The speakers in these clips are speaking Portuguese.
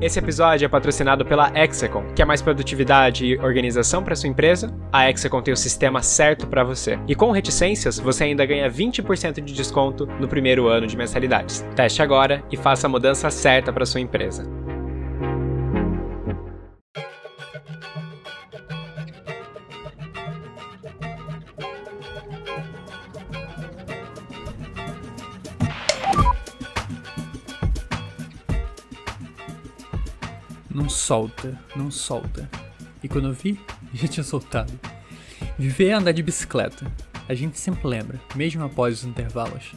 Esse episódio é patrocinado pela Hexacon. Quer mais produtividade e organização para sua empresa? A Hexacon tem o sistema certo para você. E com reticências, você ainda ganha 20% de desconto no primeiro ano de mensalidades. Teste agora e faça a mudança certa para sua empresa. Solta, não solta. E quando eu vi, já tinha soltado. Viver é andar de bicicleta. A gente sempre lembra, mesmo após os intervalos.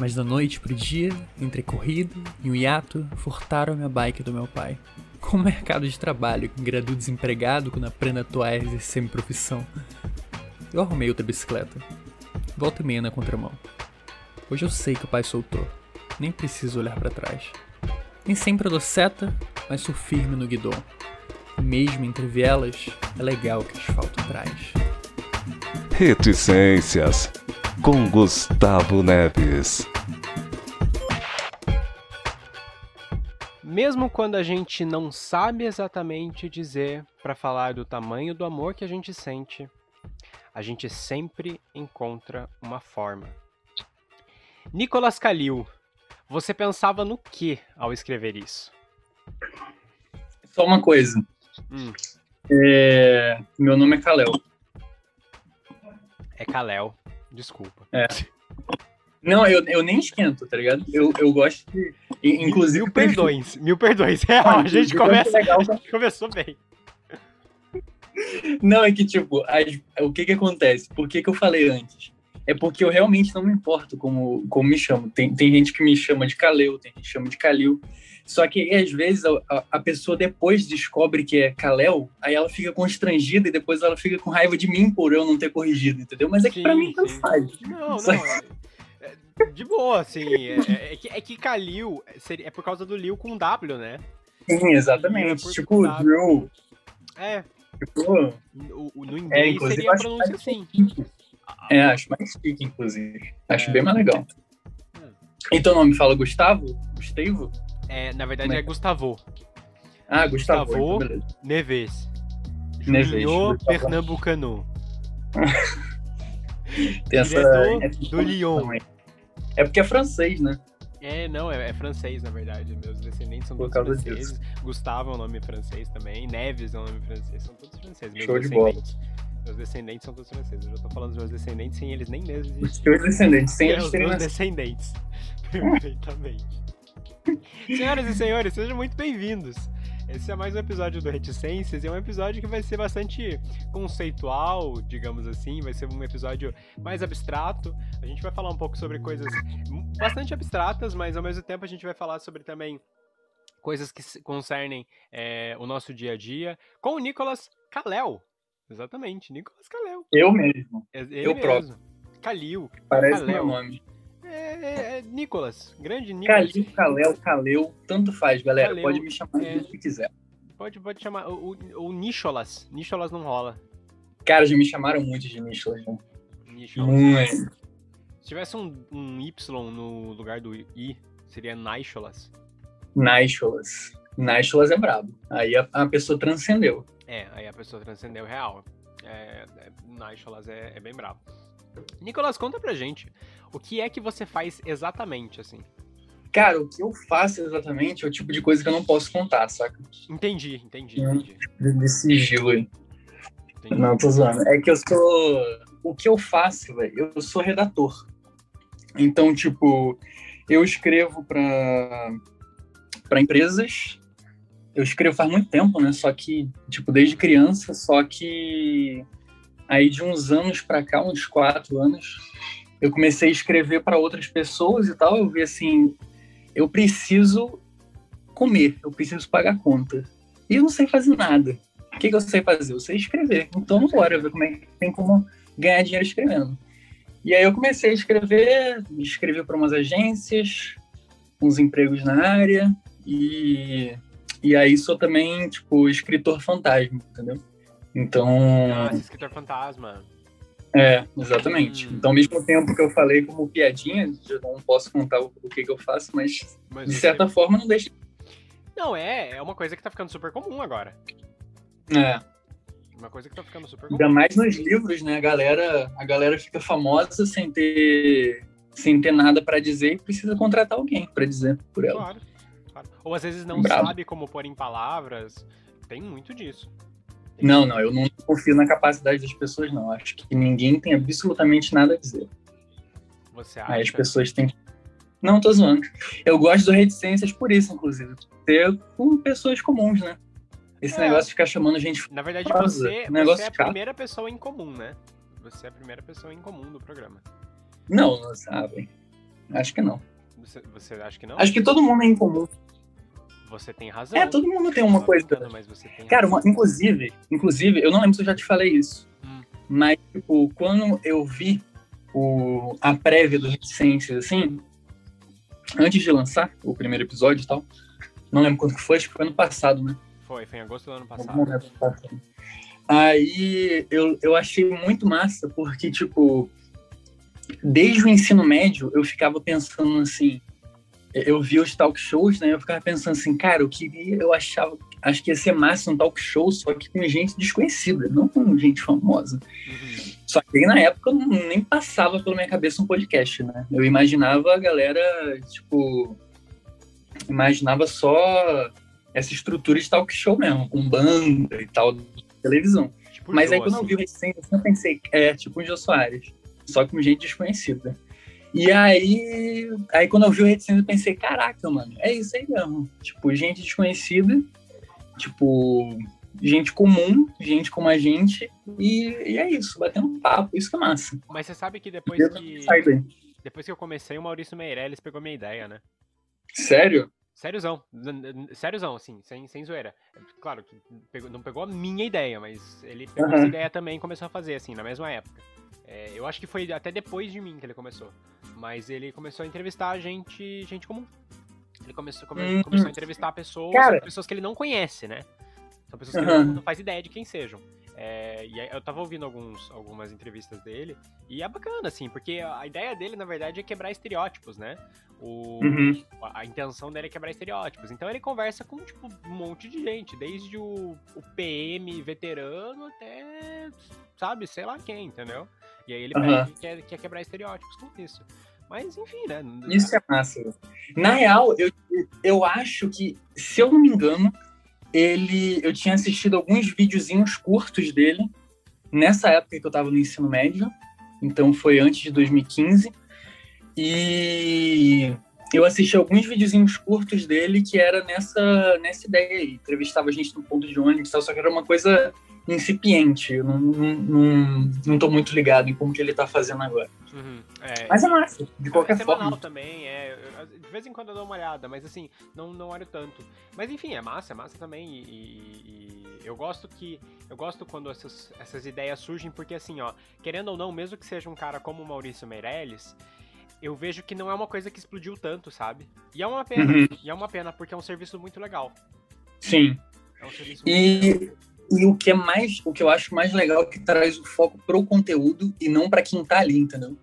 Mas da noite pro dia, entre corrida e um hiato, furtaram minha bike do meu pai. Com o mercado de trabalho, graduo desempregado quando aprendo a atuar e exercer minha profissão. Eu arrumei outra bicicleta. Volta e meia na contramão. Hoje eu sei que o pai soltou. Nem preciso olhar para trás. Nem sempre eu dou seta, mas sou firme no guidão. Mesmo entre vielas, é legal o que o asfalto traz. Reticências com Gustavo Neves. Mesmo quando a gente não sabe exatamente dizer para falar do tamanho do amor que a gente sente, a gente sempre encontra uma forma. Nicolas Calil, você pensava no que ao escrever isso? Só uma coisa. Hum, É, Meu nome é Kalel. é Kalel. Desculpa. Não, eu, eu nem esquento, tá ligado? Eu, eu gosto de. Inclusive. Mil perdões, mil perdões. Real, a gente começa. é legal. Começou bem. Não, é que, tipo, as- o que que acontece? Por que que eu falei antes? É porque eu realmente não me importo como, como me chamam. Tem, tem gente que me chama de Kaleu, tem gente que chama de Kalil. Só que às vezes a, a- pessoa depois descobre que é Kalel, aí ela fica constrangida e depois ela fica com raiva de mim por eu não ter corrigido, entendeu? Mas é que pra Sim, mim tanto faz. Não, Só- não. é- é de boa, assim. É, é- é que, é que Kalil seria, é por causa do Lil com W, né? Sim, exatamente. Tipo. Drew. É, Tipo, o, no inglês seria a pronúncia assim. É, acho mais chique, inclusive. Acho É. bem mais legal. Hum. E teu nome fala Gustavo? Gustavo? É, na verdade Como é é Gustavo Ah, Gustavo. Gustavo. então. Neves. Neves, Gustavo. Pernambucano. Tem essa, do Lyon. também. É porque é francês, né? É, não, é, é francês, na verdade. Meus descendentes são todos franceses. Gustavo é um nome francês também. Neves é um nome francês. São todos franceses. Meus Show de bola. Meus descendentes são todos franceses. Eu já tô falando dos meus descendentes sem eles nem mesmo Os teus descendentes, sem eles os terem descendentes. Perfeitamente. Senhoras e senhores, sejam muito bem-vindos. Esse é mais um episódio do Reticências e é um episódio que vai ser bastante conceitual, digamos assim. Vai ser um episódio mais abstrato. A gente vai falar um pouco sobre coisas bastante abstratas, mas ao mesmo tempo a gente vai falar sobre também coisas que se- concernem é, o nosso dia a dia com o Nicolas Kalel. Exatamente, Nicolas Kalel. Eu mesmo. É- Ele Eu próprio. mesmo. Kalil. Parece Kalel. meu nome. É, é, é Nicolas. Grande Nicolas. Calil, Kalel, Kaleu, tanto faz, galera. Kaleu, Pode me chamar é. do que quiser. Pode, pode chamar. O, Nicholas. Nicholas não rola. Cara, já me chamaram muito de Nicholas. né? Nicholas. Muito. Se tivesse um, um Y no lugar do I, seria Nicholas. Nicholas. Nicholas é brabo. Aí a, a pessoa transcendeu. É, aí a pessoa transcendeu real. É, é, Nicholas é, é bem bravo. Nicolas, conta pra gente. O que é que você faz exatamente, assim? Cara, o que eu faço exatamente é o tipo de coisa que eu não posso contar, saca? Entendi, entendi, Hum. entendi. De, de sigilo aí. entendi. Não, tô zoando. É que eu sou. O que eu faço, velho? Eu sou redator. Então, tipo, eu escrevo pra, pra empresas. Eu escrevo faz muito tempo, né? Só que, tipo, desde criança, só que aí de uns anos pra cá, uns quatro anos, eu comecei a escrever para outras pessoas e tal. Eu vi assim, eu preciso comer, eu preciso pagar conta. E eu não sei fazer nada. O que, que eu sei fazer? Eu sei escrever. Então, bora ver como é que tem como ganhar dinheiro escrevendo. E aí eu comecei a escrever, escrevi para umas agências, uns empregos na área, e, e aí sou também, tipo, escritor fantasma, entendeu? Então, Nossa, escritor fantasma. é, exatamente. Hum. Então, ao mesmo tempo que eu falei como piadinha, eu não posso contar o, o que, que eu faço, mas Mas de certa forma não deixa. Não, é, é uma coisa que tá ficando super comum agora. É. Uma coisa que tá ficando super comum. Ainda mais nos livros, né? A galera, a galera fica famosa sem ter, sem ter nada pra dizer e precisa contratar alguém pra dizer por ela. Claro, claro. Ou às vezes não Bravo. sabe como pôr em palavras. Tem muito disso. Tem Não, muito não, eu não confio na capacidade das pessoas, não. Acho que ninguém tem absolutamente nada a dizer. Você Aí as acha? pessoas têm que. Não, tô zoando. Eu gosto do Reticências por isso, inclusive. Ter com pessoas comuns, né? Esse É. negócio de ficar chamando gente. Na verdade, você, negócio você é a chato. primeira pessoa em comum, né? Você é a primeira pessoa em comum do programa. Não, não sabem. Acho que não. Você, você acha que não? Acho que todo mundo é em comum. Você tem razão. É, todo mundo tem uma coisa. mas você tem Cara, uma- inclusive, inclusive, eu não lembro se eu já te falei isso. Hum. Mas, tipo, quando eu vi o, a prévia do Reticências, assim, antes de lançar o primeiro episódio e tal, não lembro quando que foi, acho que foi ano passado, né? Foi, foi em agosto do ano passado. passado. Aí eu, eu achei muito massa, porque, tipo, desde o ensino médio eu ficava pensando assim. Eu via os talk shows, né? Eu ficava pensando assim, cara, eu queria, eu achava, acho que ia ser massa um talk show, só que com gente desconhecida, não com gente famosa. Uhum. Só que aí, na época não- nem passava pela minha cabeça um podcast, né? Eu imaginava a galera, tipo, imaginava só essa estrutura de talk show mesmo, com banda e tal, televisão. Tipo Mas Jô, aí quando eu assim. vi o Reticências, eu pensei, é, tipo o Jô Soares, só com gente desconhecida. E aí, aí quando eu vi o Reticências, eu pensei, caraca, mano, é isso aí mesmo. Tipo, gente desconhecida, tipo, gente comum, gente como a gente, e, e é isso, batendo papo, isso que é massa. Mas você sabe que depois Eu que, depois que eu comecei, o Maurício Meirelles pegou minha ideia, né? Sério? Sériozão. Sériozão, assim, sem, sem zoeira. Claro que pegou- não pegou a minha ideia, mas ele pegou Aham. essa ideia também e começou a fazer, assim, na mesma época. É, eu acho que foi até depois de mim que ele começou. Mas ele começou a entrevistar gente, gente comum. Ele começou, come- Hum. começou a entrevistar pessoas, pessoas que ele não conhece, né? São pessoas que ele Aham. não, não faz ideia de quem sejam. É, e aí eu tava ouvindo alguns, algumas entrevistas dele, e é bacana, assim, porque a ideia dele, na verdade, é quebrar estereótipos, né? O, Uhum. a, a intenção dele é quebrar estereótipos. Então ele conversa com, tipo, um monte de gente, desde o, o PM veterano até, sabe, sei lá quem, entendeu? E aí ele Aham. pega, quer, quer quebrar estereótipos com isso. Mas, enfim, né? Isso é massa. Na real, eu, eu acho que, se eu não me engano, ele, eu tinha assistido alguns videozinhos curtos dele nessa época que eu tava no ensino médio. Então foi antes de 2015. E eu assisti alguns videozinhos curtos dele que era nessa, nessa ideia aí. Entrevistava a gente no ponto de ônibus e tal, só que era uma coisa incipiente. Eu não, não, não, não tô muito ligado em como que ele tá fazendo agora. Uhum, é, Mas é massa, de qualquer é forma. também, é. De vez em quando eu dou uma olhada, mas assim, não, não olho tanto. Mas enfim, é massa, é massa também. E, e- e eu gosto que. Eu gosto quando essas, essas ideias surgem, porque assim, ó, querendo ou não, mesmo que seja um cara como o Maurício Meirelles, eu vejo que não é uma coisa que explodiu tanto, sabe? E é uma pena, Uhum. e é uma pena, porque é um serviço muito legal. Sim. É um serviço E- muito legal. E o que é mais, o que eu acho mais legal é que traz o foco pro conteúdo e não para quem tá ali, entendeu?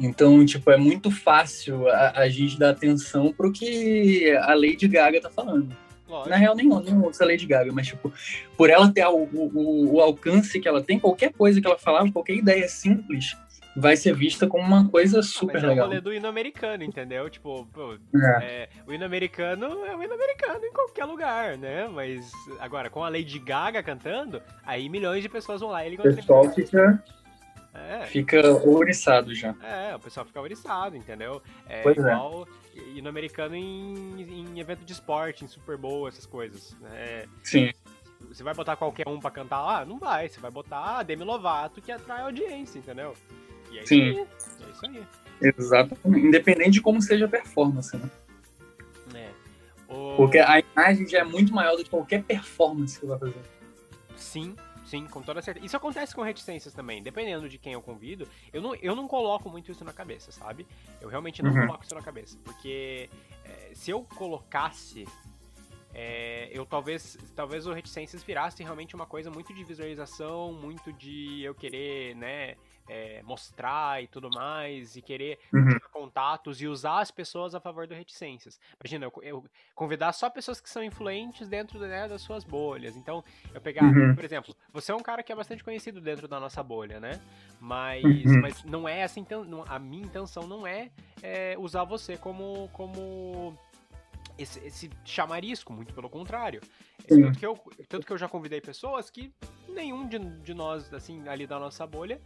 Então, tipo, é muito fácil a, a gente dar atenção pro que a Lady Gaga tá falando. Lógico. Na real, nem ouço a Lady Gaga, mas, tipo, por ela ter o, o, o alcance que ela tem, qualquer coisa que ela falava, qualquer ideia simples, vai ser vista como uma coisa Ah, super mas é o legal. rolê do hino americano, entendeu? Tipo, pô, É. É, o hino americano é o hino americano em qualquer lugar, né? Mas agora, com a Lady Gaga cantando, aí milhões de pessoas vão lá e O pessoal fica, É, fica ouriçado já. é, o pessoal fica oriçado, entendeu? É Pois é. igual hino americano em, em evento de esporte, em Super Bowl, essas coisas. É, Sim. você vai botar qualquer um pra cantar lá? Não vai. Você vai botar a Demi Lovato, que atrai audiência, entendeu? E é Sim. isso aí. É isso aí. Exatamente. Independente de como seja a performance, né? É. O- Porque a imagem já é muito maior do que qualquer performance que você vai fazer. Sim, sim, com toda certeza. Isso acontece com reticências também. Dependendo de quem eu convido, eu não, eu não coloco muito isso na cabeça, sabe? Eu realmente não Uhum. coloco isso na cabeça. Porque é, se eu colocasse, é, eu talvez, talvez o reticências virasse realmente uma coisa muito de visualização, muito de eu querer, né, é, mostrar e tudo mais, e querer Uhum. contatos e usar as pessoas a favor do reticências. Imagina, eu, eu convidar só pessoas que são influentes dentro né, das suas bolhas. Então, eu pegar, Uhum. por exemplo, você é um cara que é bastante conhecido dentro da nossa bolha, né? Mas, Uhum. mas não é essa não- a minha intenção não é, é, usar você como como esse, esse chamarisco, muito pelo contrário. Sim. Tanto que, eu, tanto que eu já convidei pessoas que nenhum de, de nós, assim, ali da nossa bolha,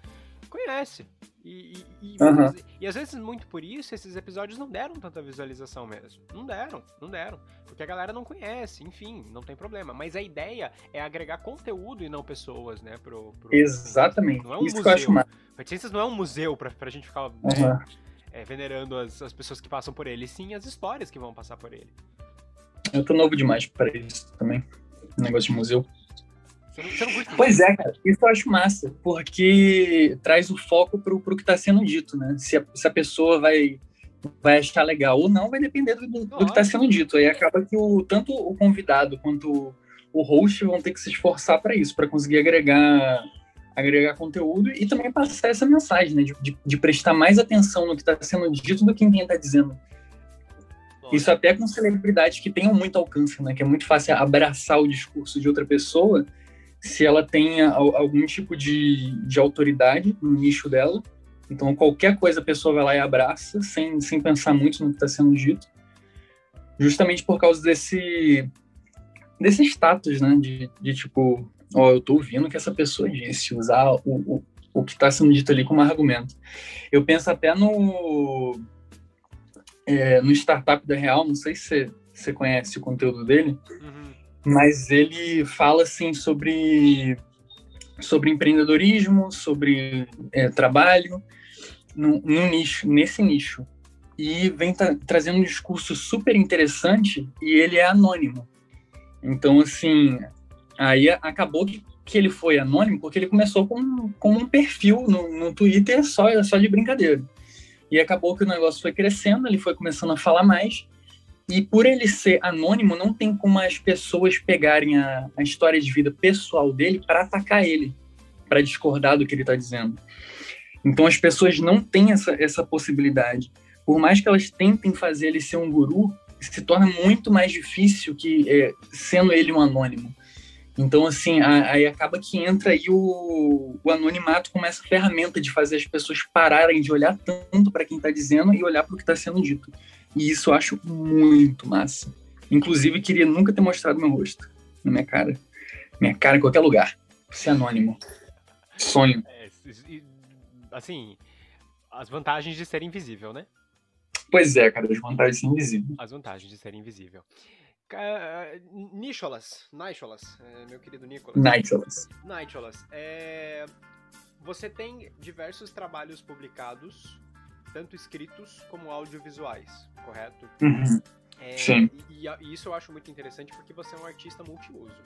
conhece. E, e, e, muitas- e às vezes, muito por isso, esses episódios não deram tanta visualização mesmo. Não deram, não deram. Porque a galera não conhece, enfim, não tem problema. Mas a ideia é agregar conteúdo e não pessoas, né? Pro, pro- Exatamente. Não é um Isso que eu acho museu. massa. Reticências não é um museu pra, pra gente ficar Aham. é, venerando as, as pessoas que passam por ele, sim as histórias que vão passar por ele. Eu tô novo demais pra isso também. Negócio de museu. Você não, você não curte Pois é, cara. Isso eu acho massa, porque traz o foco pro, pro que tá sendo dito, né? Se a, se a pessoa vai, vai achar legal ou não, vai depender do, do, que tá sendo dito. Aí acaba que o, tanto o convidado quanto o host vão ter que se esforçar para isso, para conseguir agregar agregar conteúdo e também passar essa mensagem, né? De, de, de prestar mais atenção no que está sendo dito do que em quem está dizendo. Isso até com celebridades que tenham muito alcance, né? Que é muito fácil abraçar o discurso de outra pessoa se ela al- algum tipo de, de autoridade no nicho dela. Então, qualquer coisa a pessoa vai lá e abraça, sem, sem pensar muito no que está sendo dito. Justamente por causa desse, desse status, né? De, de tipo, ó, eu tô ouvindo o que essa pessoa disse, usar o, o, o que está sendo dito ali como argumento. Eu penso até no é, no Startup da Real, não sei se você, você conhece o conteúdo dele, Uhum. Mas ele fala assim sobre sobre empreendedorismo, sobre é, trabalho no, no nicho, nesse nicho e vem tra- trazendo um discurso super interessante e ele é anônimo. Então assim, aí acabou que, que ele foi anônimo porque ele começou com, com um perfil no, no Twitter só só de brincadeira. E acabou que o negócio foi crescendo, ele foi começando a falar mais. E por ele ser anônimo, não tem como as pessoas pegarem a, a história de vida pessoal dele para atacar ele, para discordar do que ele está dizendo. Então as pessoas não têm essa, essa possibilidade. Por mais que elas tentem fazer ele ser um guru, se torna muito mais difícil que é, sendo ele um anônimo. Então, assim, aí acaba que entra aí o, o anonimato como essa ferramenta de fazer as pessoas pararem de olhar tanto para quem está dizendo e olhar para o que está sendo dito. E isso eu acho muito massa. Inclusive, queria nunca ter mostrado meu rosto na minha cara. Minha cara em qualquer lugar. Ser anônimo. Sonho. É, assim, as vantagens de ser invisível, né? Pois é, cara, as vantagens são invisíveis. As vantagens de ser invisível. Ca- Nicholas, Nicholas, é, meu querido Nicholas. Nicholas. Nicholas, é, você tem diversos trabalhos publicados, tanto escritos como audiovisuais, correto? Uhum. É, Sim. E, e isso eu acho muito interessante porque você é um artista multiuso.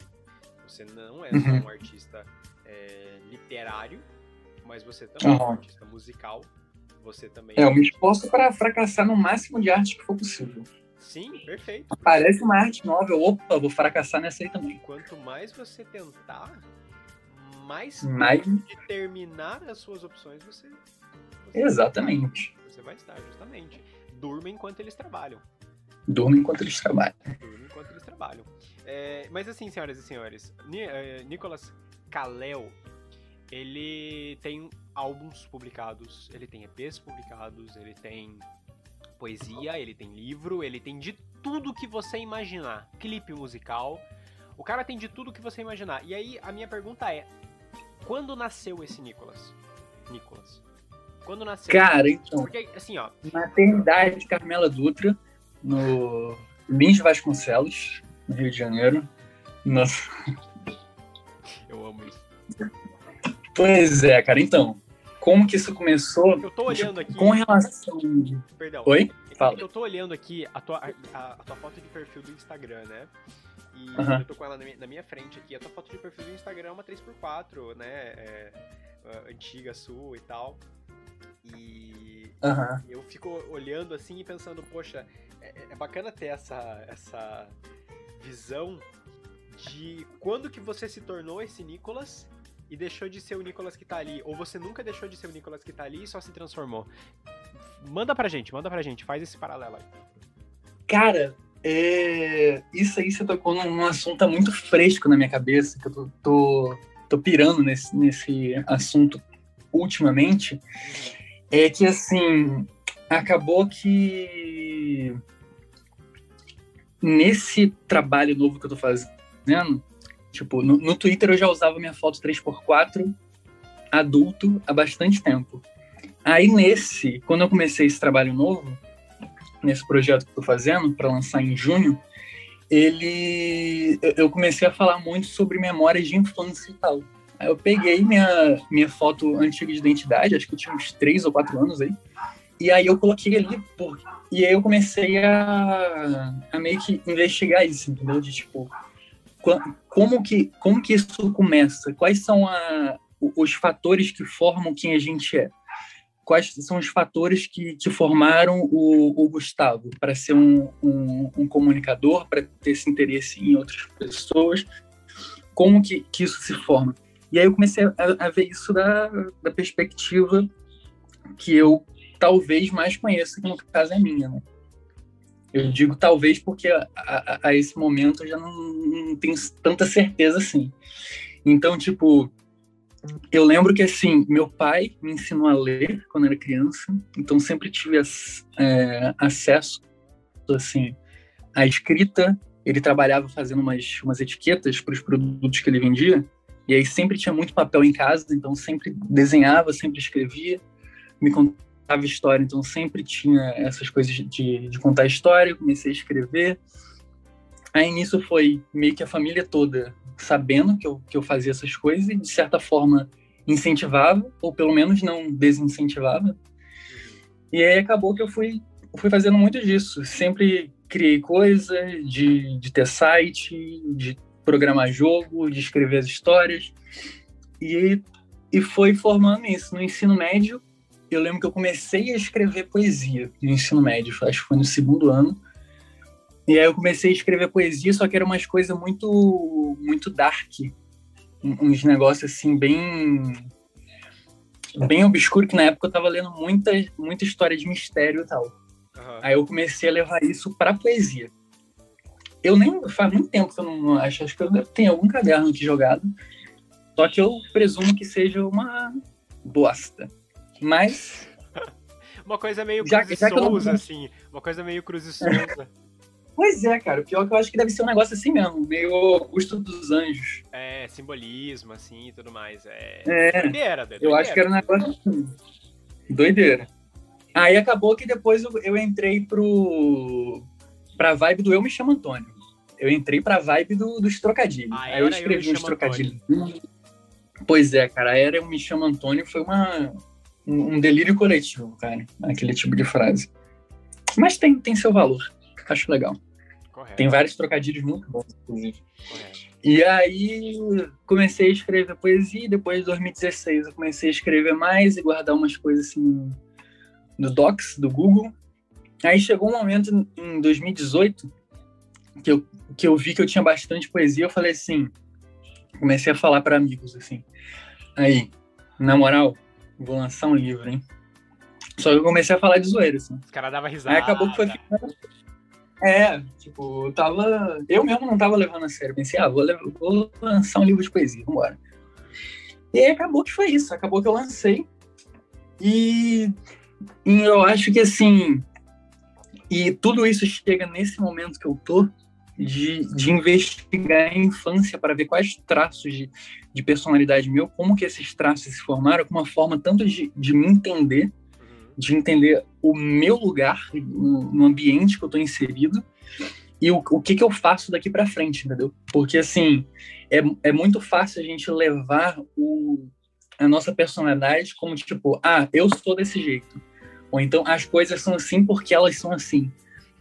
Você não é só Uhum. um artista é, literário, mas você também é um artista musical. Você também É, eu me esforço para fracassar no máximo de arte que for possível. Sim, perfeito. Aparece uma arte nova, opa, vou fracassar nessa aí também. Quanto mais você tentar, mais Mais- perto de terminar as suas opções você Exatamente. Você vai estar, justamente. Durma enquanto eles trabalham. Durmo enquanto eles trabalham. Durma enquanto eles trabalham. É, mas assim, senhoras e senhores, eh, Nicolas Kalel, ele tem álbuns publicados, ele tem EPs publicados, ele tem poesia, ele tem livro, ele tem de tudo que você imaginar. Clipe musical. O cara tem de tudo que você imaginar. E aí, a minha pergunta é: quando nasceu esse Nicolas? Nicolas. Quando nasceu? Cara, então, Porque, assim, ó, maternidade Carmela Dutra, no Lins Vasconcelos, no Rio de Janeiro. Nossa. eu amo isso. Pois é, cara, então, como que isso começou? Eu tô olhando aqui. Com relação. Perdão. Oi? É Fala. Eu tô olhando aqui a tua, a, a tua foto de perfil do Instagram, né? E Aham. eu tô com ela na minha, na minha frente aqui. A tua foto de perfil do Instagram é uma 3x4, né? É, é, antiga sua e tal. E Aham. eu fico olhando assim e pensando, poxa, é, é bacana ter essa, essa visão de quando que você se tornou esse Nicolas e deixou de ser o Nicolas que tá ali, ou você nunca deixou de ser o Nicolas que tá ali e só se transformou? Manda pra gente, manda pra gente, faz esse paralelo aí. Cara, é... isso aí você tocou num, assunto muito fresco na minha cabeça, que eu tô, tô, tô pirando nesse, nesse assunto ultimamente. É que, assim, acabou que nesse trabalho novo que eu tô fazendo, tipo, no, no Twitter eu já usava minha foto 3x4 adulto há bastante tempo. Aí nesse, quando eu comecei esse trabalho novo, nesse projeto que eu tô fazendo para lançar em junho, ele eu comecei a falar muito sobre memórias de infância e tal. Aí eu peguei minha minha foto antiga de identidade, acho que eu tinha uns três ou quatro anos aí, e aí eu coloquei ali e aí eu comecei a, a meio que investigar isso, entendeu? De tipo como que como que isso começa? Quais são a, os fatores que formam quem a gente é? quais são os fatores que, que formaram o, o Gustavo para ser um, um, um comunicador, para ter esse interesse em outras pessoas, como que, que isso se forma. E aí eu comecei a, a ver isso da, da perspectiva que eu talvez mais conheça, que no caso é minha, né? Eu digo talvez porque a, a, a esse momento eu já não, não tenho tanta certeza assim. Então, tipo, eu lembro que, assim, meu pai me ensinou a ler quando era criança, então sempre tive é, acesso, assim, à escrita. Ele trabalhava fazendo umas, umas etiquetas para os produtos que ele vendia, e aí sempre tinha muito papel em casa, então sempre desenhava, sempre escrevia, me contava história, então sempre tinha essas coisas de, de contar história, comecei a escrever. Aí nisso foi meio que a família toda sabendo que eu, que eu fazia essas coisas e, de certa forma, incentivava, ou pelo menos não desincentivava. E aí acabou que eu fui, fui fazendo muito disso. Sempre criei coisa de, de ter site, de programar jogo, de escrever as histórias. E, e foi formando isso. No ensino médio, eu lembro que eu comecei a escrever poesia no ensino médio, acho que foi no segundo ano. E aí eu comecei a escrever poesia, só que era umas coisas muito, muito dark. Uns negócios assim, bem. bem obscuro, que na época eu tava lendo muita, muita história de mistério e tal. Uhum. Aí eu comecei a levar isso pra poesia. Eu nem. faz muito tempo que eu não acho, acho que eu tenho algum caderno aqui jogado. Só que eu presumo que seja uma bosta. Mas. uma coisa meio Cruz já, já Souza, não... assim. Uma coisa meio Cruz e Souza. Pois é, cara. O pior é que eu acho que deve ser um negócio assim mesmo, meio Augusto dos Anjos. É, simbolismo, assim e tudo mais. É. é doideira, doideira. Eu acho que era um negócio assim. Doideira. Aí acabou que depois eu, eu entrei pro. Pra vibe do Eu Me Chamo Antônio. Eu entrei pra vibe do, dos trocadilhos. Ah, Aí eu escrevi eu uns trocadilhos. Antônio. Pois é, cara. A era Eu Me Chamo Antônio foi uma, um delírio coletivo, cara. Aquele tipo de frase. Mas tem, tem seu valor. Acho legal. Correto. Tem vários trocadilhos muito bons, inclusive. Correto. E aí comecei a escrever poesia, depois de 2016 eu comecei a escrever mais e guardar umas coisas assim no Docs do Google. Aí chegou um momento em 2018 que eu, que eu vi que eu tinha bastante poesia, eu falei assim, comecei a falar para amigos assim. Aí, na moral, vou lançar um livro, hein? Só que eu comecei a falar de zoeira, assim. Os caras davam risada. Aí acabou que foi ficando é, tipo, eu tava. Eu mesmo não tava levando a sério. Pensei, ah, vou, vou lançar um livro de poesia, vambora. E aí acabou que foi isso. Acabou que eu lancei. E, e eu acho que assim. E tudo isso chega nesse momento que eu tô de, de investigar a infância para ver quais traços de, de personalidade meu, como que esses traços se formaram, com uma forma tanto de, de me entender de entender o meu lugar no, no ambiente que eu estou inserido e o, o que, que eu faço daqui para frente, entendeu? Porque, assim, é, é muito fácil a gente levar o, a nossa personalidade como, tipo, ah, eu sou desse jeito. Ou então, as coisas são assim porque elas são assim.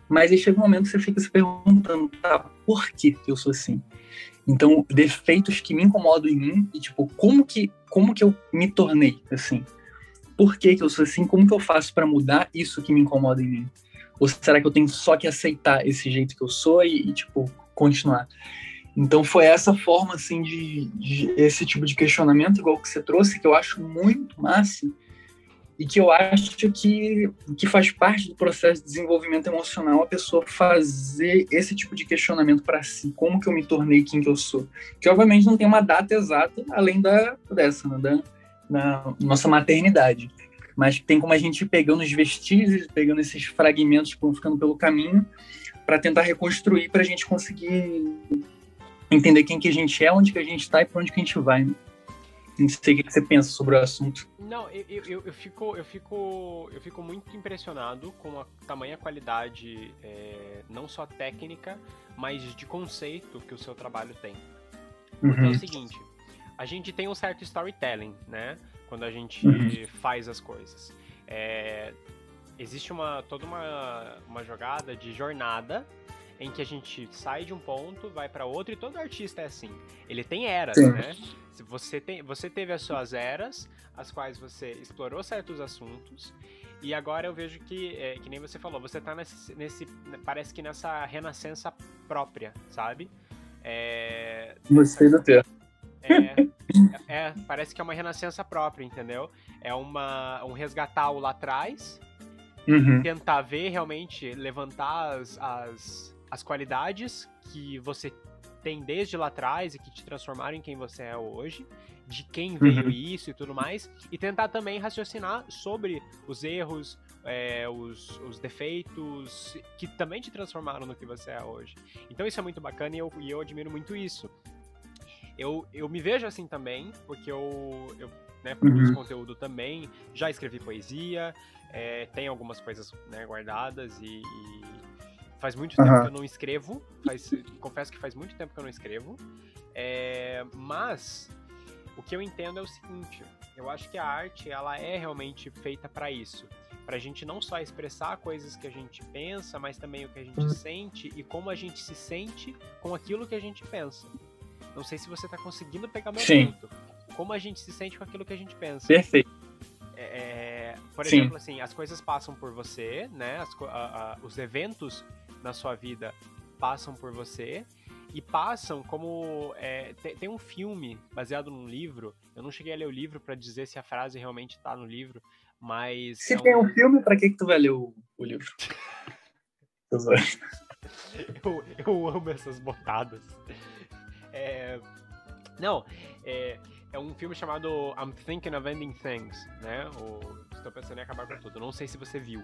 Mas aí chega um momento que você fica se perguntando, tá, por que eu sou assim? Então, defeitos que me incomodam em mim e, tipo, como que, como que eu me tornei assim? por que, que eu sou assim? Como que eu faço para mudar isso que me incomoda em mim? Ou será que eu tenho só que aceitar esse jeito que eu sou e, e tipo, continuar? Então foi essa forma assim de, de, esse tipo de questionamento igual que você trouxe que eu acho muito massa e que eu acho que que faz parte do processo de desenvolvimento emocional a pessoa fazer esse tipo de questionamento para si, como que eu me tornei quem que eu sou, que obviamente não tem uma data exata além da dessa, né, da, nossa maternidade, mas tem como a gente ir pegando os vestígios, pegando esses fragmentos que vão ficando pelo caminho para tentar reconstruir para a gente conseguir entender quem que a gente é, onde que a gente está e para onde que a gente vai. Né? Não sei o que você pensa sobre o assunto. Não, eu, eu, eu, fico, eu, fico, eu fico muito impressionado com a tamanha qualidade, é, não só técnica, mas de conceito que o seu trabalho tem. Porque uhum. é o uhum. seguinte, a gente tem um certo storytelling, né? Quando a gente uhum. faz as coisas. É, existe uma toda uma, uma jogada de jornada em que a gente sai de um ponto, vai para outro, e todo artista é assim. Ele tem eras, Sim. né? Você, tem, você teve as suas eras, as quais você explorou certos assuntos, e agora eu vejo que, é, que nem você falou, você tá nesse, nesse. Parece que nessa renascença própria, sabe? É, Gostei do termo. É, é, parece que é uma renascença própria, entendeu? É uma, um resgatar o lá atrás, uhum. tentar ver realmente, levantar as, as, as qualidades que você tem desde lá atrás e que te transformaram em quem você é hoje, de quem veio uhum. isso e tudo mais, e tentar também raciocinar sobre os erros, é, os, os, defeitos que também te transformaram no que você é hoje. Então isso é muito bacana e eu, e eu admiro muito isso. Eu, eu me vejo assim também, porque eu, eu né, produzo uhum. conteúdo também, já escrevi poesia, é, tem algumas coisas né, guardadas e, e Faz muito tempo uhum. que eu não escrevo. Faz, confesso que faz muito tempo que eu não escrevo. É, mas o que eu entendo é o seguinte: eu acho que a arte ela é realmente feita para isso. Pra gente não só expressar coisas que a gente pensa, mas também o que a gente uhum. sente e como a gente se sente com aquilo que a gente pensa. Não sei se você tá conseguindo pegar meu Sim. ponto. Como a gente se sente com aquilo que a gente pensa. Perfeito. É, é por Sim. exemplo, assim, as coisas passam por você, né? As, a, a, os eventos na sua vida passam por você e passam como é, tem, tem, um filme baseado num livro. Eu não cheguei a ler o livro para dizer se a frase realmente está no livro, mas se é tem um, um filme, para que que tu vai ler o, o livro? eu, eu amo essas botadas. É, não, é, é um filme chamado I'm Thinking of Ending Things, né? estou pensando em acabar com tudo. Não sei se você viu.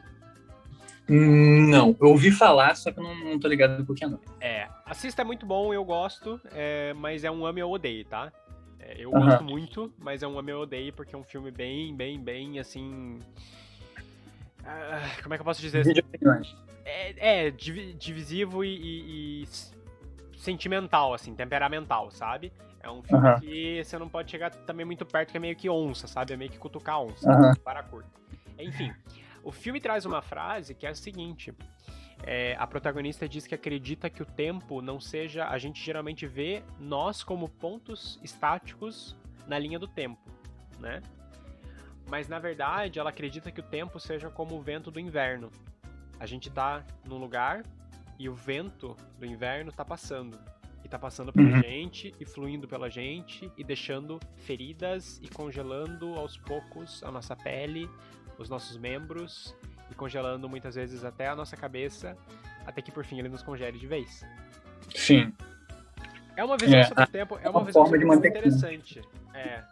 Não, eu ouvi falar, só que eu não, não tô ligado do que é não. É, assista é muito bom, eu gosto, é, mas é um ame ou odeio, tá? É, eu gosto muito, mas é um ame ou odeio porque é um filme bem, bem, bem, assim... Uh, como é que eu posso dizer? Assim? É, é divisivo e, e, e, sentimental, assim, temperamental, sabe? É um filme que você não pode chegar também muito perto, que é meio que onça, sabe? É meio que cutucar onça, para curto. Enfim, o filme traz uma frase que é a seguinte: é, a protagonista diz que acredita que o tempo não seja. A gente geralmente vê nós como pontos estáticos na linha do tempo, né? Mas na verdade ela acredita que o tempo seja como o vento do inverno. A gente tá num lugar e o vento do inverno tá passando. E tá passando pela uhum. gente e fluindo pela gente e deixando feridas e congelando aos poucos a nossa pele, os nossos membros e congelando muitas vezes até a nossa cabeça, até que por fim ele nos congele de vez. Sim. É uma visão é, sobre o tempo, é uma, uma visão sobre o tempo interessante. É.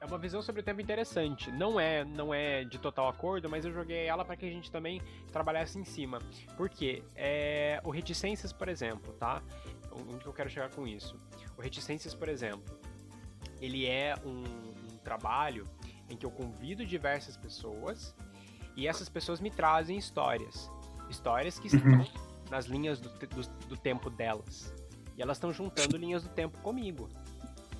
É uma visão sobre o tempo interessante. Não é, não é de total acordo, mas eu joguei ela para que a gente também trabalhasse em cima. Porque é, o reticências, por exemplo, tá? Onde eu quero chegar com isso? O reticências, por exemplo, ele é um, um trabalho em que eu convido diversas pessoas e essas pessoas me trazem histórias. Histórias que estão uhum. nas linhas do, do, do, tempo delas. E elas estão juntando linhas do tempo comigo.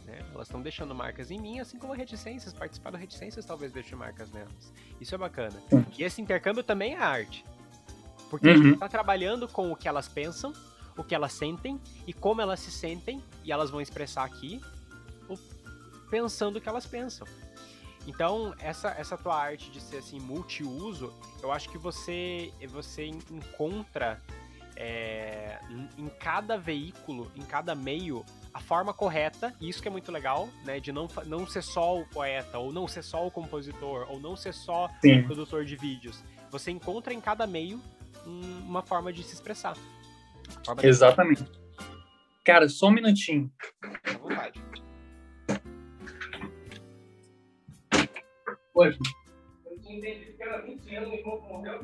Né? Elas estão deixando marcas em mim, assim como reticências. Participar do reticências talvez deixe marcas nelas. Isso é bacana. E esse intercâmbio também é arte. Porque uhum. a gente está trabalhando com o que elas pensam, o que elas sentem e como elas se sentem, e elas vão expressar aqui, pensando o que elas pensam. Então, essa, essa tua arte de ser assim multiuso, eu acho que você você encontra é, em cada veículo, em cada meio, a forma correta, e isso que é muito legal, né? De não, não ser só o poeta, ou não ser só o compositor, ou não ser só Sim. o produtor de vídeos. Você encontra em cada meio um- uma forma de se expressar. Forma de- Exatamente. Cara, só um minutinho. À vontade. Hoje. Eu tinha entendido que era 20 anos e morreu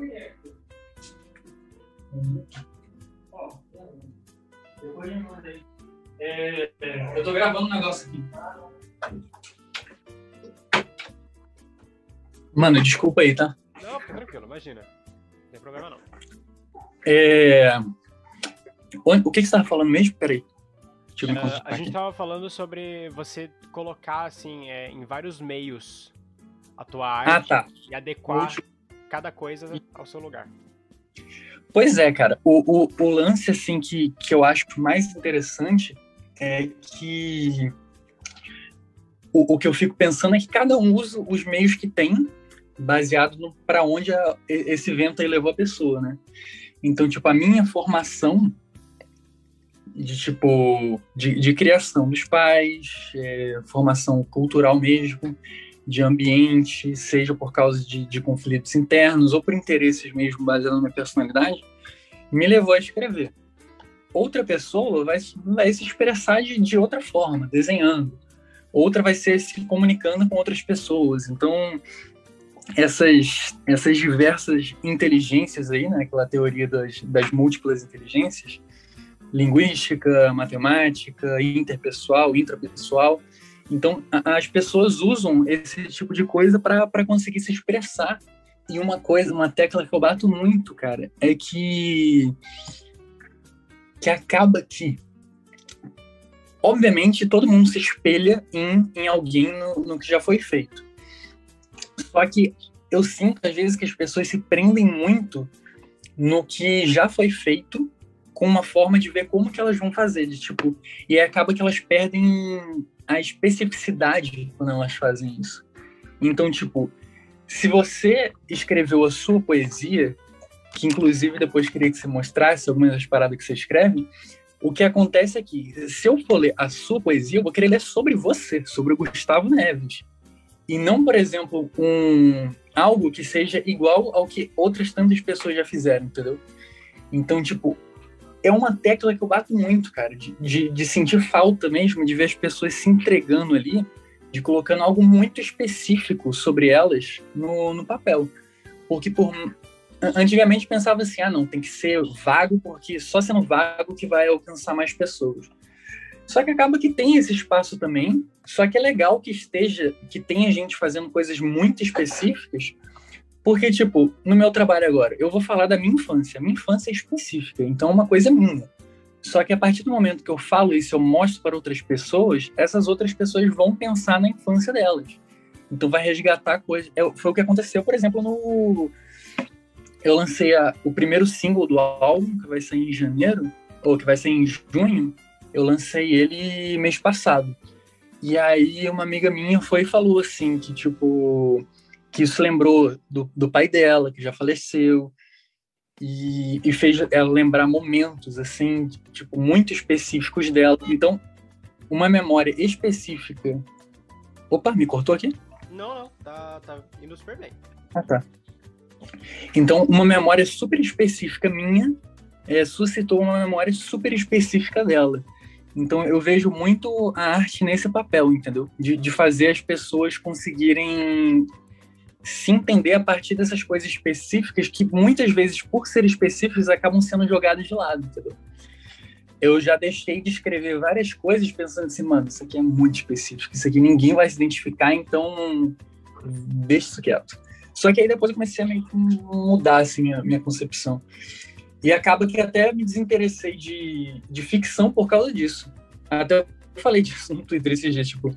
Ó, depois me manda aí. É, é, eu tô gravando um negócio aqui. Mano, desculpa aí, tá? Não, tranquilo, imagina. Não tem problema não. É... O que, que você tava falando mesmo? Peraí. Deixa eu me concentrar a gente aqui. tava falando sobre você colocar, assim, é, em vários meios a tua Ah, arte tá. e adequar cada coisa ao seu lugar. Pois é, cara. O, o, o lance, assim, que, que eu acho mais interessante é que o, o que eu fico pensando é que cada um usa os meios que tem, baseado no para onde a- esse vento aí levou a pessoa, né? Então, tipo, a minha formação de tipo de, de criação dos pais, é, formação cultural mesmo, de ambiente, seja por causa de, de conflitos internos ou por interesses mesmo baseados na minha personalidade, me levou a escrever. Outra pessoa vai, vai se expressar de, de outra forma, desenhando. Outra vai ser se comunicando com outras pessoas. Então, essas, essas diversas inteligências aí, né, aquela teoria das, das múltiplas inteligências, linguística, matemática, interpessoal, intrapessoal. Então, as pessoas usam esse tipo de coisa para conseguir se expressar. E uma coisa, uma tecla que eu bato muito, cara, é que que acaba que obviamente todo mundo se espelha em, em alguém no, no que já foi feito. Só que eu sinto às vezes que as pessoas se prendem muito no que já foi feito com uma forma de ver como que elas vão fazer, de tipo, e acaba que elas perdem a especificidade quando elas fazem isso. Então, tipo, se você escreveu a sua poesia, que inclusive depois queria que você mostrasse algumas das paradas que você escreve, o que acontece é que, se eu for ler a sua poesia, eu vou querer ler sobre você, sobre o Gustavo Neves. E não, por exemplo, um algo que seja igual ao que outras tantas pessoas já fizeram, entendeu? Então, tipo, é uma tecla que eu bato muito, cara, de, de, de sentir falta mesmo, de ver as pessoas se entregando ali, de colocando algo muito específico sobre elas no, no papel. Porque por antigamente pensava assim, ah, não, tem que ser vago, porque só sendo vago que vai alcançar mais pessoas. Só que acaba que tem esse espaço também, só que é legal que esteja, que tenha gente fazendo coisas muito específicas, porque, tipo, no meu trabalho agora, eu vou falar da minha infância. Minha infância é específica, então é uma coisa minha. Só que a partir do momento que eu falo isso, eu mostro para outras pessoas, essas outras pessoas vão pensar na infância delas. Então vai resgatar coisas. É, foi o que aconteceu, por exemplo, no. Eu lancei a, o primeiro single do álbum, que vai sair em janeiro, ou que vai sair em junho. Eu lancei ele mês passado. E aí uma amiga minha foi e falou assim, que tipo que isso lembrou do, do pai dela, que já faleceu, e, e, fez ela lembrar momentos, assim, tipo, muito específicos dela. Então, uma memória específica... Opa, me cortou aqui? Não, não, tá, tá indo super bem. Ah, tá. Então, uma memória super específica minha é, suscitou uma memória super específica dela. Então, eu vejo muito a arte nesse papel, entendeu? De, de fazer as pessoas conseguirem se entender a partir dessas coisas específicas que muitas vezes, por ser específicas, acabam sendo jogadas de lado, entendeu? Eu já deixei de escrever várias coisas pensando assim, mano, isso aqui é muito específico, isso aqui ninguém vai se identificar, então deixa isso quieto. Só que aí depois eu comecei a meio que mudar assim, a minha concepção. E acaba que até me desinteressei de, de ficção por causa disso. Até eu falei disso no Twitter esses dias, tipo,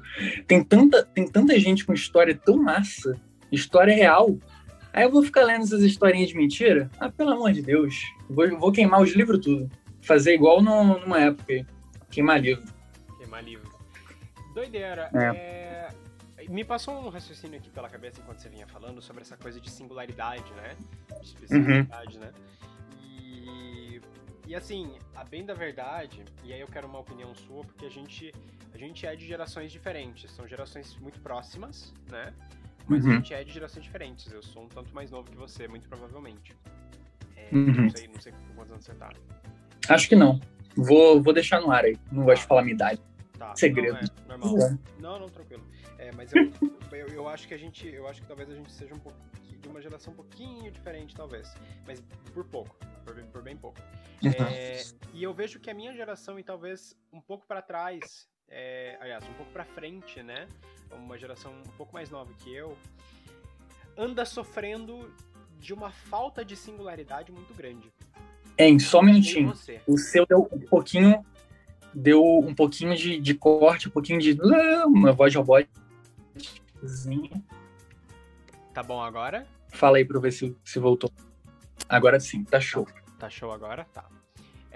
tem tanta, tem tanta gente com história tão massa história real. Aí eu vou ficar lendo essas historinhas de mentira? Ah, pelo amor de Deus. Vou, vou queimar os livros tudo. Fazer igual no, numa época aí. Queimar livro. Queimar livro. Doideira. É. É... Me passou um raciocínio aqui pela cabeça enquanto você vinha falando sobre essa coisa de singularidade, né? De especificidade, uhum. né? E E assim, a bem da verdade, e aí eu quero uma opinião sua, porque a gente, a gente é de gerações diferentes, são gerações muito próximas, né? Mas Uhum. a gente é de gerações diferentes. Eu sou um tanto mais novo que você, muito provavelmente. É, Uhum. Não sei, não sei quantos anos você tá. Acho que não. Vou, vou deixar no ar aí. Não gosto de falar minha idade. Tá. Segredo. Não, é normal. Não, não, tranquilo. É, mas eu, eu, eu acho que a gente. Eu acho que talvez a gente seja um pouco de uma geração um pouquinho diferente, talvez. Mas por pouco. Por, por bem pouco. É, e eu vejo que a minha geração, e talvez um pouco pra trás, é, aliás, um pouco pra frente, né? Uma geração um pouco mais nova que eu, anda sofrendo de uma falta de singularidade muito grande. Hein, só um minutinho. O seu deu um pouquinho. Deu um pouquinho de, de corte, um pouquinho de. Uma voz de robótica. Tá bom agora? Fala aí pra ver se, se voltou. Agora sim, tá show. Tá show agora? Tá.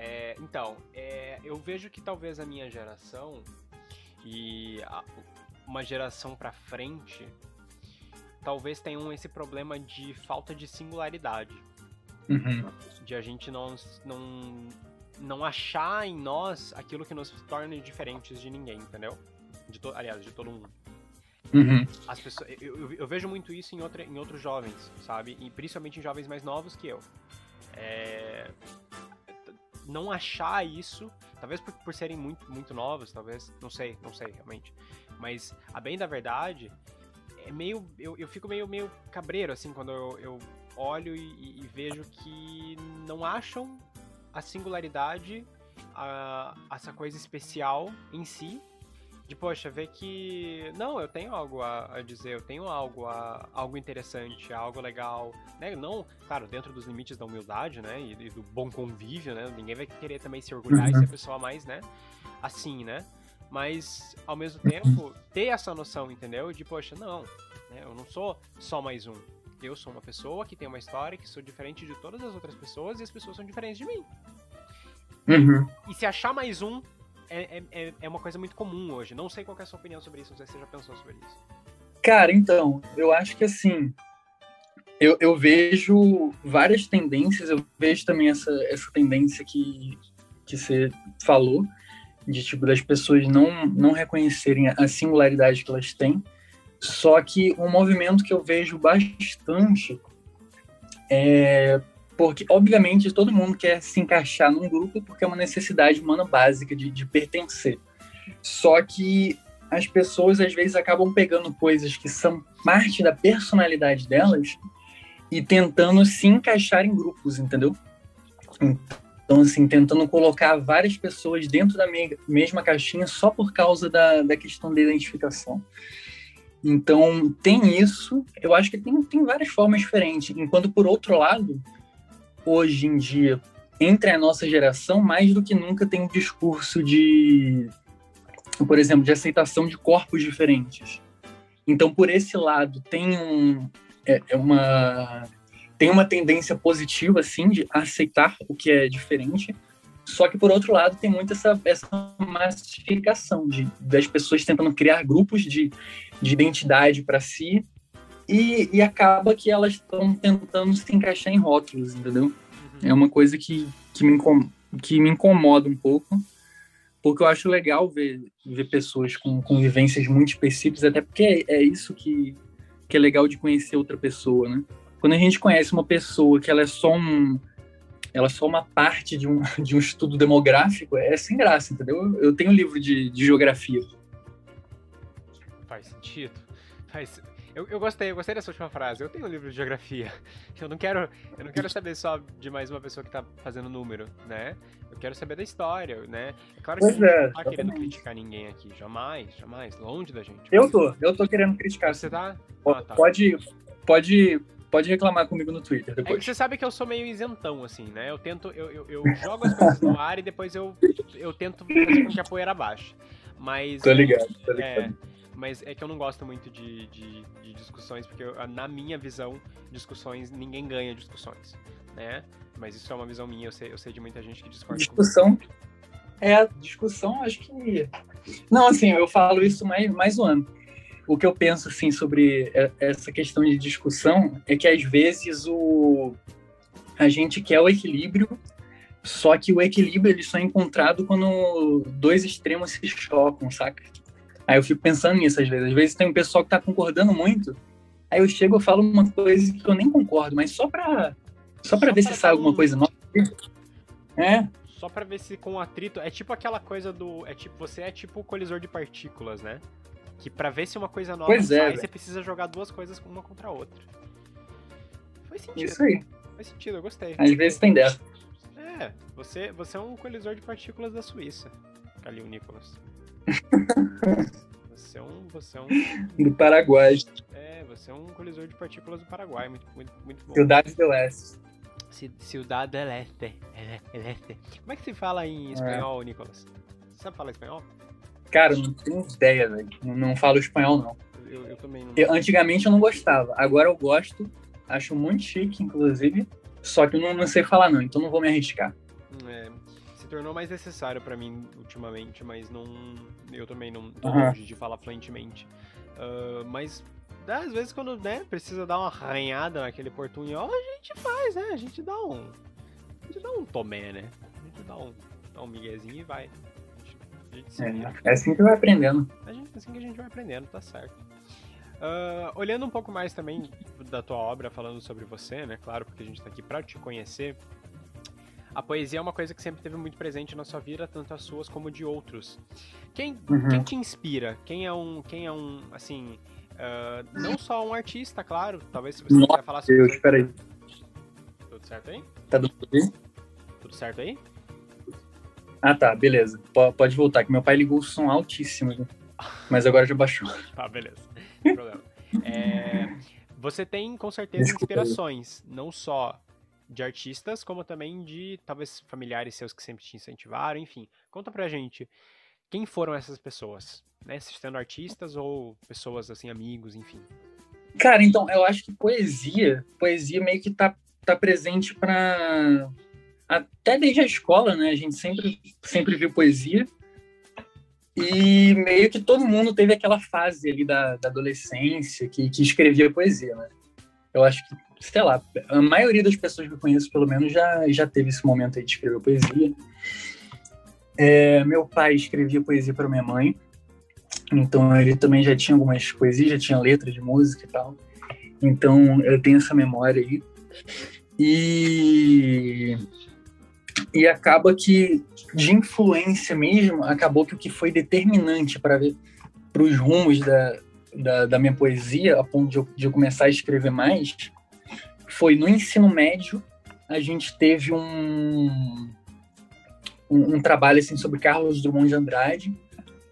É, então, é, eu vejo que talvez a minha geração e a- uma geração pra frente talvez tenham esse problema de falta de singularidade. Uhum. De a gente não, não, não achar em nós aquilo que nos torne diferentes de ninguém, entendeu? De to- aliás, de todo mundo. Uhum. As pessoas, eu, eu- eu vejo muito isso em, outra, em outros jovens, sabe? E principalmente em jovens mais novos que eu. É, não achar isso, talvez por, por serem muito, muito novos, talvez, não sei, não sei realmente. Mas, a bem da verdade, é meio. Eu, eu fico meio, meio cabreiro, assim, quando eu, eu olho e, e- vejo que não acham a singularidade, a, essa coisa especial em si, de poxa, ver que não, eu tenho algo a, a dizer, eu tenho algo a, algo interessante, algo legal, né? Não, claro, dentro dos limites da humildade, né? E, e do bom convívio, né? Ninguém vai querer também se orgulhar e Uhum. ser a pessoa mais, né? Assim, né? Mas ao mesmo tempo ter essa noção, entendeu? De poxa, não, né? Eu não sou só mais um. Eu sou uma pessoa que tem uma história, que sou diferente de todas as outras pessoas e as pessoas são diferentes de mim. Uhum. E se achar mais um é, é- é, é uma coisa muito comum hoje. Não sei qual é a sua opinião sobre isso, não sei se você já pensou sobre isso. Cara, então, eu acho que assim, eu, eu vejo várias tendências, eu vejo também essa, essa tendência que, que você falou, de tipo, das pessoas não, não reconhecerem a singularidade que elas têm. Só que um movimento que eu vejo bastante é porque, obviamente, todo mundo quer se encaixar num grupo porque é uma necessidade humana básica de, de pertencer. Só que as pessoas às vezes acabam pegando coisas que são parte da personalidade delas e tentando se encaixar em grupos, entendeu? Então, assim, tentando colocar várias pessoas dentro da me- mesma caixinha só por causa da, da questão da identificação. Então, tem isso. Eu acho que tem, tem várias formas diferentes. Enquanto, por outro lado, hoje em dia, entre a nossa geração, mais do que nunca tem um discurso de por exemplo, de aceitação de corpos diferentes. Então, por esse lado, tem um, é, é uma tem uma tendência positiva, assim, de aceitar o que é diferente. Só que, por outro lado, tem muito essa, essa massificação de, das pessoas tentando criar grupos de, de identidade para si e, e acaba que elas estão tentando se encaixar em rótulos, entendeu? É uma coisa que, que, me, que me incomoda um pouco porque eu acho legal ver, ver pessoas com, com vivências muito específicas, até porque é, é, isso que, que é legal de conhecer outra pessoa, né? Quando a gente conhece uma pessoa que ela é só um ela é só uma parte de um, de um estudo demográfico, é sem graça, entendeu? Eu tenho um livro de, de geografia. Faz sentido. Faz... Eu, eu gostei, eu gostei dessa última frase. Eu tenho um livro de geografia. Eu não quero, eu não quero saber só de mais uma pessoa que tá fazendo número, né? Eu quero saber da história, né? É claro que Pois a gente é, não tá querendo exatamente. criticar ninguém aqui. Jamais, jamais. Longe da gente. Eu tô, eu tô querendo criticar. Você tá? Ah, tá. Pode, pode, pode reclamar comigo no Twitter É depois. você sabe que eu sou meio isentão, assim, né? Eu tento, eu, eu, eu jogo as coisas no ar e depois eu, eu tento fazer com que a poeira baixe. Mas. Tô ligado, tô É, ligado. Mas é que eu não gosto muito de, de, de discussões, porque eu- na minha visão, discussões, ninguém ganha discussões, né? Mas isso é uma visão minha, eu sei, eu sei de muita gente que discorda comigo. Discussão. É, discussão, acho que. Não, assim, eu falo isso mais, mais um ano. O que eu penso, assim, sobre essa questão de discussão é que, às vezes, o... a gente quer o equilíbrio, Só que o equilíbrio ele só é encontrado quando dois extremos se chocam, saca? Aí eu fico pensando nisso às vezes. Às vezes tem um pessoal que tá concordando muito, aí eu chego e falo uma coisa que eu nem concordo, mas só pra, só pra Só ver pra se sai dar alguma um- coisa nova. É, Só pra ver se com atrito. É tipo aquela coisa do. É tipo, você é tipo o colisor de partículas, né? Que pra ver se uma coisa nova Pois é, sai, velho. você precisa jogar duas coisas uma contra a outra. Faz sentido. isso aí. Faz sentido, eu gostei. Às vezes tem dessa. É, você, você é um colisor de partículas da Suíça, Calil Nicolas. Você é um. Você é um. Do Paraguai, É, você é um colisor de partículas do Paraguai, muito, muito, muito bom. Cidade do Oeste. Ci- Ciudad del Este. Como é que se fala em espanhol, Nicolas? Você sabe falar espanhol? Cara, eu não tenho ideia, velho. Não, não falo espanhol, não. Eu, eu também não. Eu- antigamente eu não gostava. Agora eu gosto. Acho muito chique, inclusive. Só que eu não, não sei falar, não. Então não vou me arriscar. É, se tornou mais necessário pra mim ultimamente, mas não. Eu também não tô Aham. longe de falar fluentemente. Ah, mas às vezes quando né, precisa dar uma arranhada naquele portunhol, a gente faz, né? A gente dá um. A gente dá um tomé, né? A gente dá um, dá um miguezinho e vai. A gente, a gente. É, é assim que vai aprendendo. A gente, assim que a gente vai aprendendo, tá certo. Ah, olhando um pouco mais também da tua obra, falando sobre você, né? Claro, porque a gente tá aqui pra te conhecer. A poesia é uma coisa que sempre teve muito presente na sua vida, tanto as suas como de outros. Quem, Uhum. quem te inspira? Quem é um, quem é um, assim, ah, não só um artista, claro. Talvez se você Nossa, quiser falar sobre Deus, espera aí. Tudo certo aí? Tá dando pra ouvir? Tudo certo aí? Ah, tá, beleza. Po- Pode voltar, que meu pai ligou o som altíssimo. Mas agora já baixou. Tá, beleza. Não tem problema. É, você tem, com certeza, Desculpa inspirações, não só de artistas, como também de, talvez, familiares seus que sempre te incentivaram, enfim. Conta pra gente, quem foram essas pessoas? Né? Sendo artistas ou pessoas, assim, amigos, enfim. Cara, então, eu acho que poesia, poesia meio que tá, tá presente pra. Até desde a escola, né? A gente sempre, sempre viu poesia. E meio que todo mundo teve aquela fase ali da, da adolescência que, que escrevia poesia, né? Eu acho que, sei lá, a maioria das pessoas que eu conheço, pelo menos, já, já teve esse momento aí de escrever poesia. É, meu pai escrevia poesia para minha mãe. Então ele também já tinha algumas poesias, já tinha letra de música e tal. Então eu tenho essa memória aí. E e acaba que de influência mesmo, acabou que o que foi determinante para os rumos da, da, da minha poesia, a ponto de eu, de eu começar a escrever mais, foi no ensino médio a gente teve um um, um trabalho assim sobre Carlos Drummond de Andrade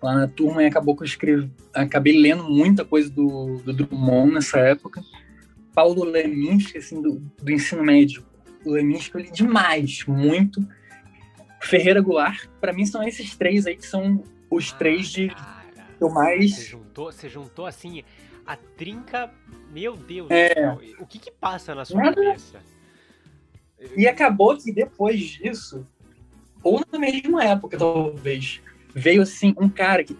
lá na turma e acabou que eu escrevi, acabei lendo muita coisa do, do Drummond nessa época. Paulo Leminski, assim, do, do ensino médio. O Leminski eu li demais, muito. Ferreira Goulart, para mim são esses três aí que são os três de eu mais- Você juntou, você juntou, assim, a trinca... Meu Deus É. do céu. O que que passa na sua Nada. cabeça? E acabou que depois disso, ou na mesma época, talvez, veio assim um cara que.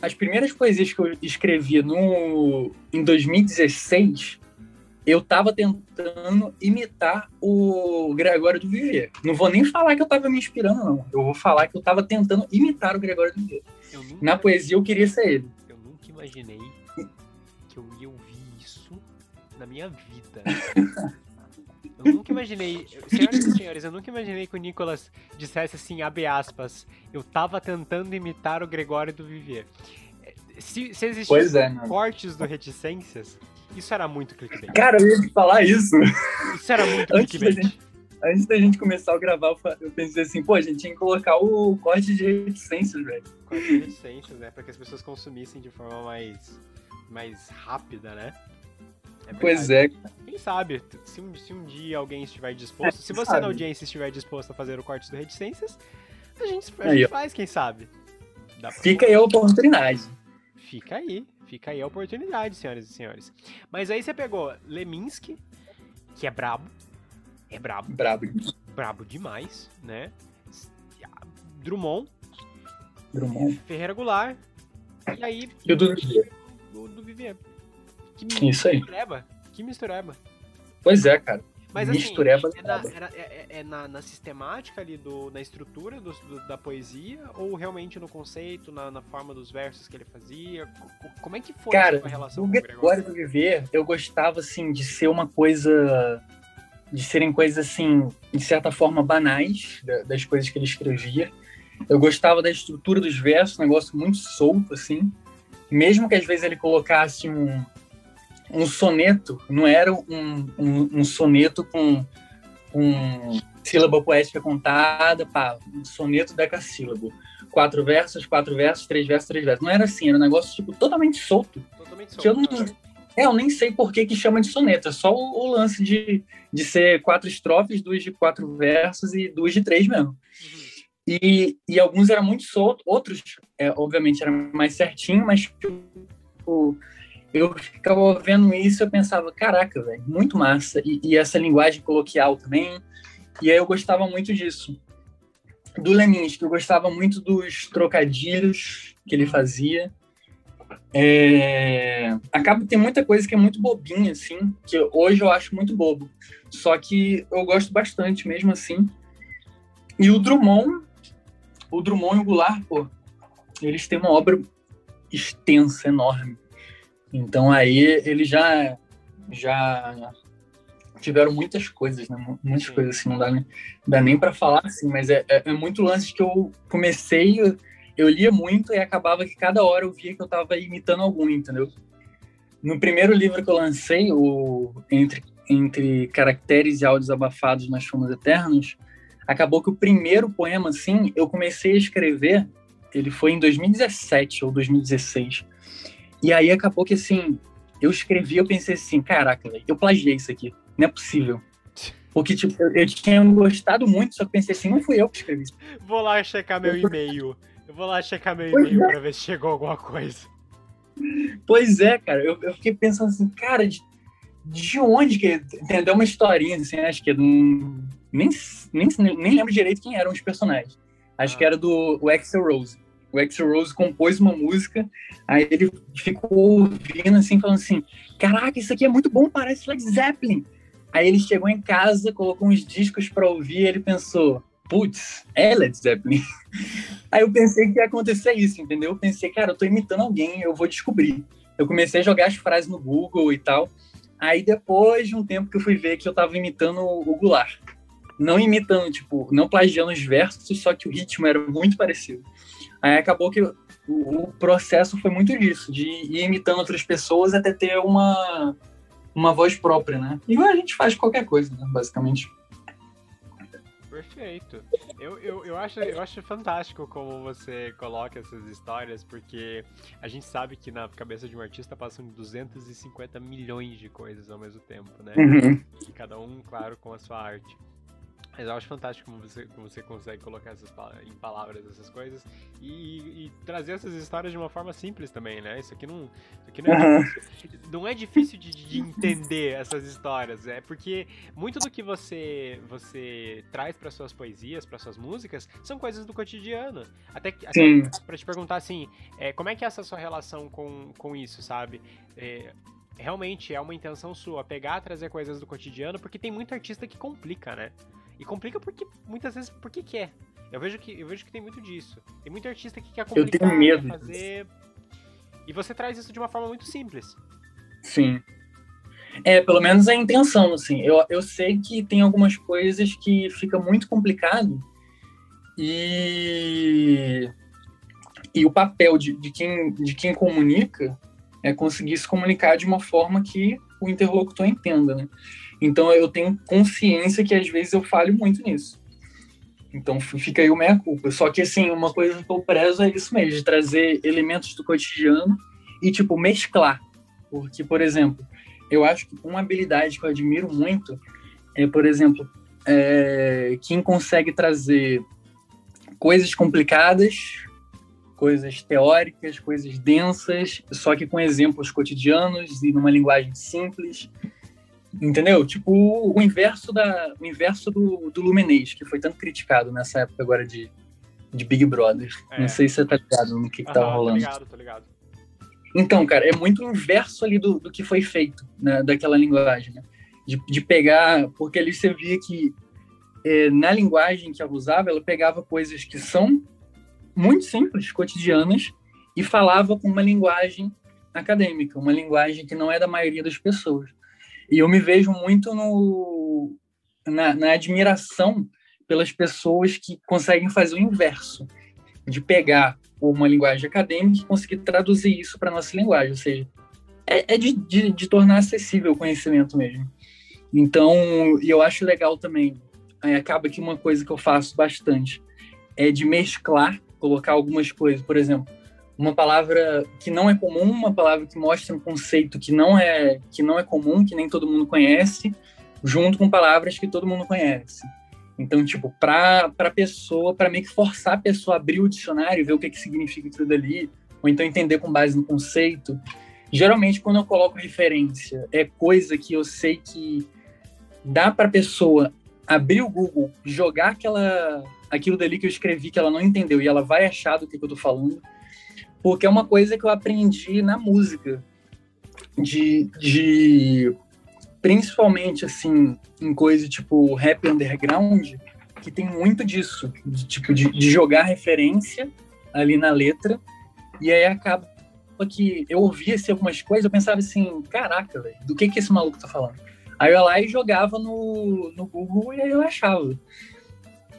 As primeiras poesias que eu escrevi no, em 2016, eu tava tentando imitar o Gregório do Viver. Não vou nem falar que eu tava me inspirando, não. Eu vou falar que eu tava tentando imitar o Gregório do nunca, Na poesia eu queria ser ele. eu nunca imaginei que eu ia ouvir isso na minha vida. Eu nunca imaginei, senhoras e senhores, eu nunca imaginei que o Nicolas dissesse assim, abre aspas, eu tava tentando imitar o Gregório do Vivier. Se, se existissem é, cortes do Reticências, isso era muito clickbait. Cara, eu ia falar isso. Isso era muito Antes da clickbait. Antes da gente começar a gravar, eu pensei assim, pô, a gente tinha que colocar o corte de reticências, velho. Cortes de reticências, né? Pra que as pessoas consumissem de forma mais, mais rápida, né? É Pois é, Quem sabe, se um, se um dia alguém estiver disposto, É, se você sabe? na audiência estiver disposto a fazer o corte do Reticências, a gente, a Aí, gente faz, quem sabe. Pra- fica aí a oportunidade. Fica aí, fica aí a oportunidade, senhoras e senhores. Mas aí você pegou Leminski, que é brabo, é brabo, Brabo. brabo demais, né? Drummond, Drummond. Ferreira Goulart, e aí E o. o do Vivier. Que Isso aí. mistureba, que mistureba. Pois é, cara. Mas assim, Mistureba é, na, nada. era- é- é- é na, na sistemática ali, do, na estrutura do- do- da poesia, ou realmente no conceito, na, na forma dos versos que ele fazia? Co- co- Como é que foi Cara, a relação o com o Gregório do Viver, eu gostava, assim, de ser uma coisa... De serem coisas, assim, de certa forma, banais, da- das coisas que ele escrevia. Eu gostava da estrutura dos versos, um negócio muito solto, assim. Mesmo que às vezes ele colocasse um, um soneto, não era um, um, um soneto com, com sílaba poética contada, pá, um soneto decassílabo. Quatro versos, quatro versos, três versos, três versos. Não era assim, era um negócio, tipo, totalmente solto. Totalmente Que eu solto, não- né? É, eu nem sei por que, que chama de soneto. É só o, o lance de, de ser quatro estrofes, duas de quatro versos e duas de três mesmo. Uhum. E, e alguns eram muito soltos, outros, é, obviamente, eram mais certinho, mas tipo, eu ficava vendo isso eu pensava, caraca, velho, muito massa. E, e essa linguagem coloquial também. E aí eu gostava muito disso. Do Leminski, eu gostava muito dos trocadilhos que ele fazia. É... Acaba que tem muita coisa que é muito bobinha, assim, que hoje eu acho muito bobo. Só que eu gosto bastante mesmo assim. E o Drummond, o Drummond e o Goulart, pô, eles têm uma obra extensa, enorme. Então aí eles já já tiveram muitas coisas, né? Muitas Sim. coisas assim, não dá nem, dá nem para falar assim, mas é, é, é muito lance que eu comecei, eu, eu lia muito e acabava que cada hora eu via que eu tava imitando algum, entendeu? No primeiro livro que eu lancei, o Entre, Entre Caracteres e Áudios Abafados nas Chumas Eternas, acabou que o primeiro poema, assim, eu comecei a escrever, ele foi em 2017 ou 2016. E aí acabou que, assim, eu escrevi, eu pensei assim, caraca, velho, eu plagiei isso aqui, não é possível. Porque, tipo, eu, eu tinha gostado muito, só que pensei assim, não fui eu que escrevi isso. Vou lá checar meu e-mail. Eu vou lá checar meu e-mail é. pra ver se chegou alguma coisa. Pois é, cara, eu, eu fiquei pensando assim, cara, de, de onde que. Entendeu uma historinha, assim, acho que é de um. Nem, nem, nem lembro direito quem eram os personagens. Acho Ah. que era do o Axel Rose. O Axel Rose compôs uma música, aí ele ficou ouvindo assim, falando assim: Caraca, isso aqui é muito bom, parece Led Zeppelin. Aí ele chegou em casa, colocou uns discos pra ouvir e ele pensou: Putz, é Led Zeppelin. Aí eu pensei que ia acontecer isso, entendeu? Eu pensei, cara, eu tô imitando alguém, eu vou descobrir. Eu comecei a jogar as frases no Google e tal. Aí depois de um tempo que eu fui ver que eu tava imitando o Goulart. Não imitando, tipo, não plagiando os versos, só que o ritmo era muito parecido. Aí acabou que o, o processo foi muito disso, de ir imitando outras pessoas até ter uma, uma voz própria, né? Igual a gente faz qualquer coisa, né? Basicamente. Perfeito. Eu, eu, eu, acho, eu acho fantástico como você coloca essas histórias, porque a gente sabe que na cabeça de um artista passam 250 milhões de coisas ao mesmo tempo, né? Uhum. E cada um, claro, com a sua arte. Mas eu acho fantástico como você, como você consegue colocar essas, em palavras essas coisas e, e trazer essas histórias de uma forma simples também, né? Isso aqui não, isso aqui não é difícil, não é difícil de, de entender essas histórias, é porque muito do que você você traz para suas poesias, para suas músicas, são coisas do cotidiano. Até, que- até para te perguntar assim, é, como é que é essa sua relação com, com isso, sabe? É, realmente é uma intenção sua pegar, trazer coisas do cotidiano, porque tem muito artista que complica, né? E complica porque muitas vezes porque quer. Eu vejo que eu vejo que tem muito disso. Tem muito artista que quer tenho complicar, medo quer fazer e você traz isso de uma forma muito simples. Sim. É, pelo menos a intenção, assim. Eu, eu sei que tem algumas coisas que fica muito complicado e, e o papel de, de, quem, de quem comunica é conseguir se comunicar de uma forma que o interlocutor entenda, né? Então eu tenho consciência que às vezes eu falho muito nisso. Então fica aí o meia culpa. Só que assim, uma coisa que eu prezo é isso mesmo, de trazer elementos do cotidiano e tipo mesclar. Porque, por exemplo, eu acho que uma habilidade que eu admiro muito é, por exemplo, é, quem consegue trazer coisas complicadas, coisas teóricas, coisas densas, só que com exemplos cotidianos e numa linguagem simples. Entendeu? Tipo o inverso, da, o inverso do, do Lumenês, que foi tanto criticado nessa época agora de, de Big Brother. É. Não sei se você tá ligado no que, que tava Tô rolando. ligado, tô ligado. Então, cara, é muito o inverso ali do, do que foi feito, né, daquela linguagem, né? de, de pegar, porque ali você via que é, na linguagem que ela usava, ela pegava coisas que são muito simples, cotidianas, e falava com uma linguagem acadêmica, uma linguagem que não é da maioria das pessoas. E eu me vejo muito no, na, na admiração pelas pessoas que conseguem fazer o inverso, de pegar uma linguagem acadêmica e conseguir traduzir isso para nossa linguagem, ou seja, é, é de, de, de, tornar acessível o conhecimento mesmo. Então, eu acho legal também, acaba que uma coisa que eu faço bastante é de mesclar, colocar algumas coisas, por exemplo, uma palavra que não é comum, uma palavra que mostra um conceito que não é que não é comum, que nem todo mundo conhece, junto com palavras que todo mundo conhece. Então, tipo, para a pessoa, para meio que forçar a pessoa a abrir o dicionário ver o que, que significa tudo ali, ou então entender com base no conceito. Geralmente, quando eu coloco referência, é coisa que eu sei que dá para pessoa abrir o Google, jogar aquela, aquilo dali que eu escrevi que ela não entendeu e ela vai achar do que, que eu tô falando porque é uma coisa que eu aprendi na música, de, de principalmente assim em coisa tipo rap underground, que tem muito disso, de, tipo de, de jogar referência ali na letra e aí acaba que eu ouvia assim, algumas coisas, eu pensava assim, caraca, do que que esse maluco tá falando? Aí eu ia lá e jogava no, no Google e aí eu achava.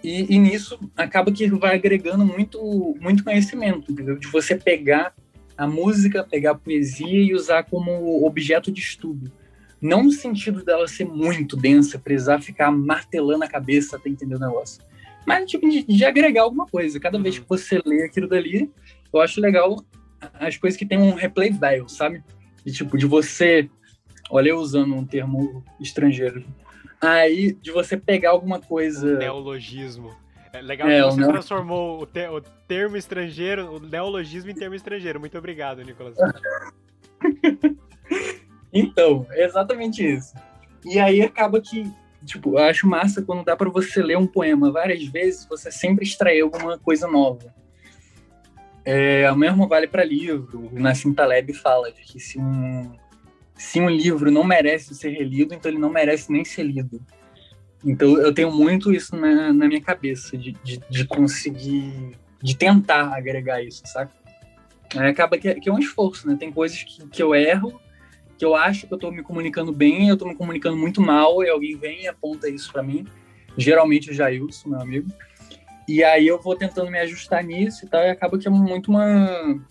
E, e, nisso acaba que vai agregando muito, muito conhecimento, entendeu? De você pegar a música, pegar a poesia e usar como objeto de estudo. Não no sentido dela ser muito densa, precisar ficar martelando a cabeça até entender o negócio. Mas tipo, de, de agregar alguma coisa. Cada vez uhum. que você lê aquilo dali, eu acho legal as coisas que tem um replay value, sabe? De tipo, de você. Olha, eu usando um termo estrangeiro Aí, de você pegar alguma coisa. Neologismo. É legal é, que você transformou o, te, o, termo estrangeiro, o neologismo em termo estrangeiro. Muito obrigado, Nicolas. então, é exatamente isso. E aí acaba que, tipo, eu acho massa quando dá para você ler um poema várias vezes, você sempre extrair alguma coisa nova. É, o mesmo vale para livro. O Nassim Taleb fala de que se um se um livro não merece ser relido, então ele não merece nem ser lido. Então eu tenho muito isso na, na minha cabeça, de, de, de, conseguir, de tentar agregar isso, sabe? Aí acaba que, que, é um esforço, né? Tem coisas que, que eu erro, que eu acho que eu tô me comunicando bem, eu tô me comunicando muito mal, e alguém vem e aponta isso para mim. Geralmente o Jailson, meu amigo. E aí eu vou tentando me ajustar nisso e tal, e acaba que é muito uma...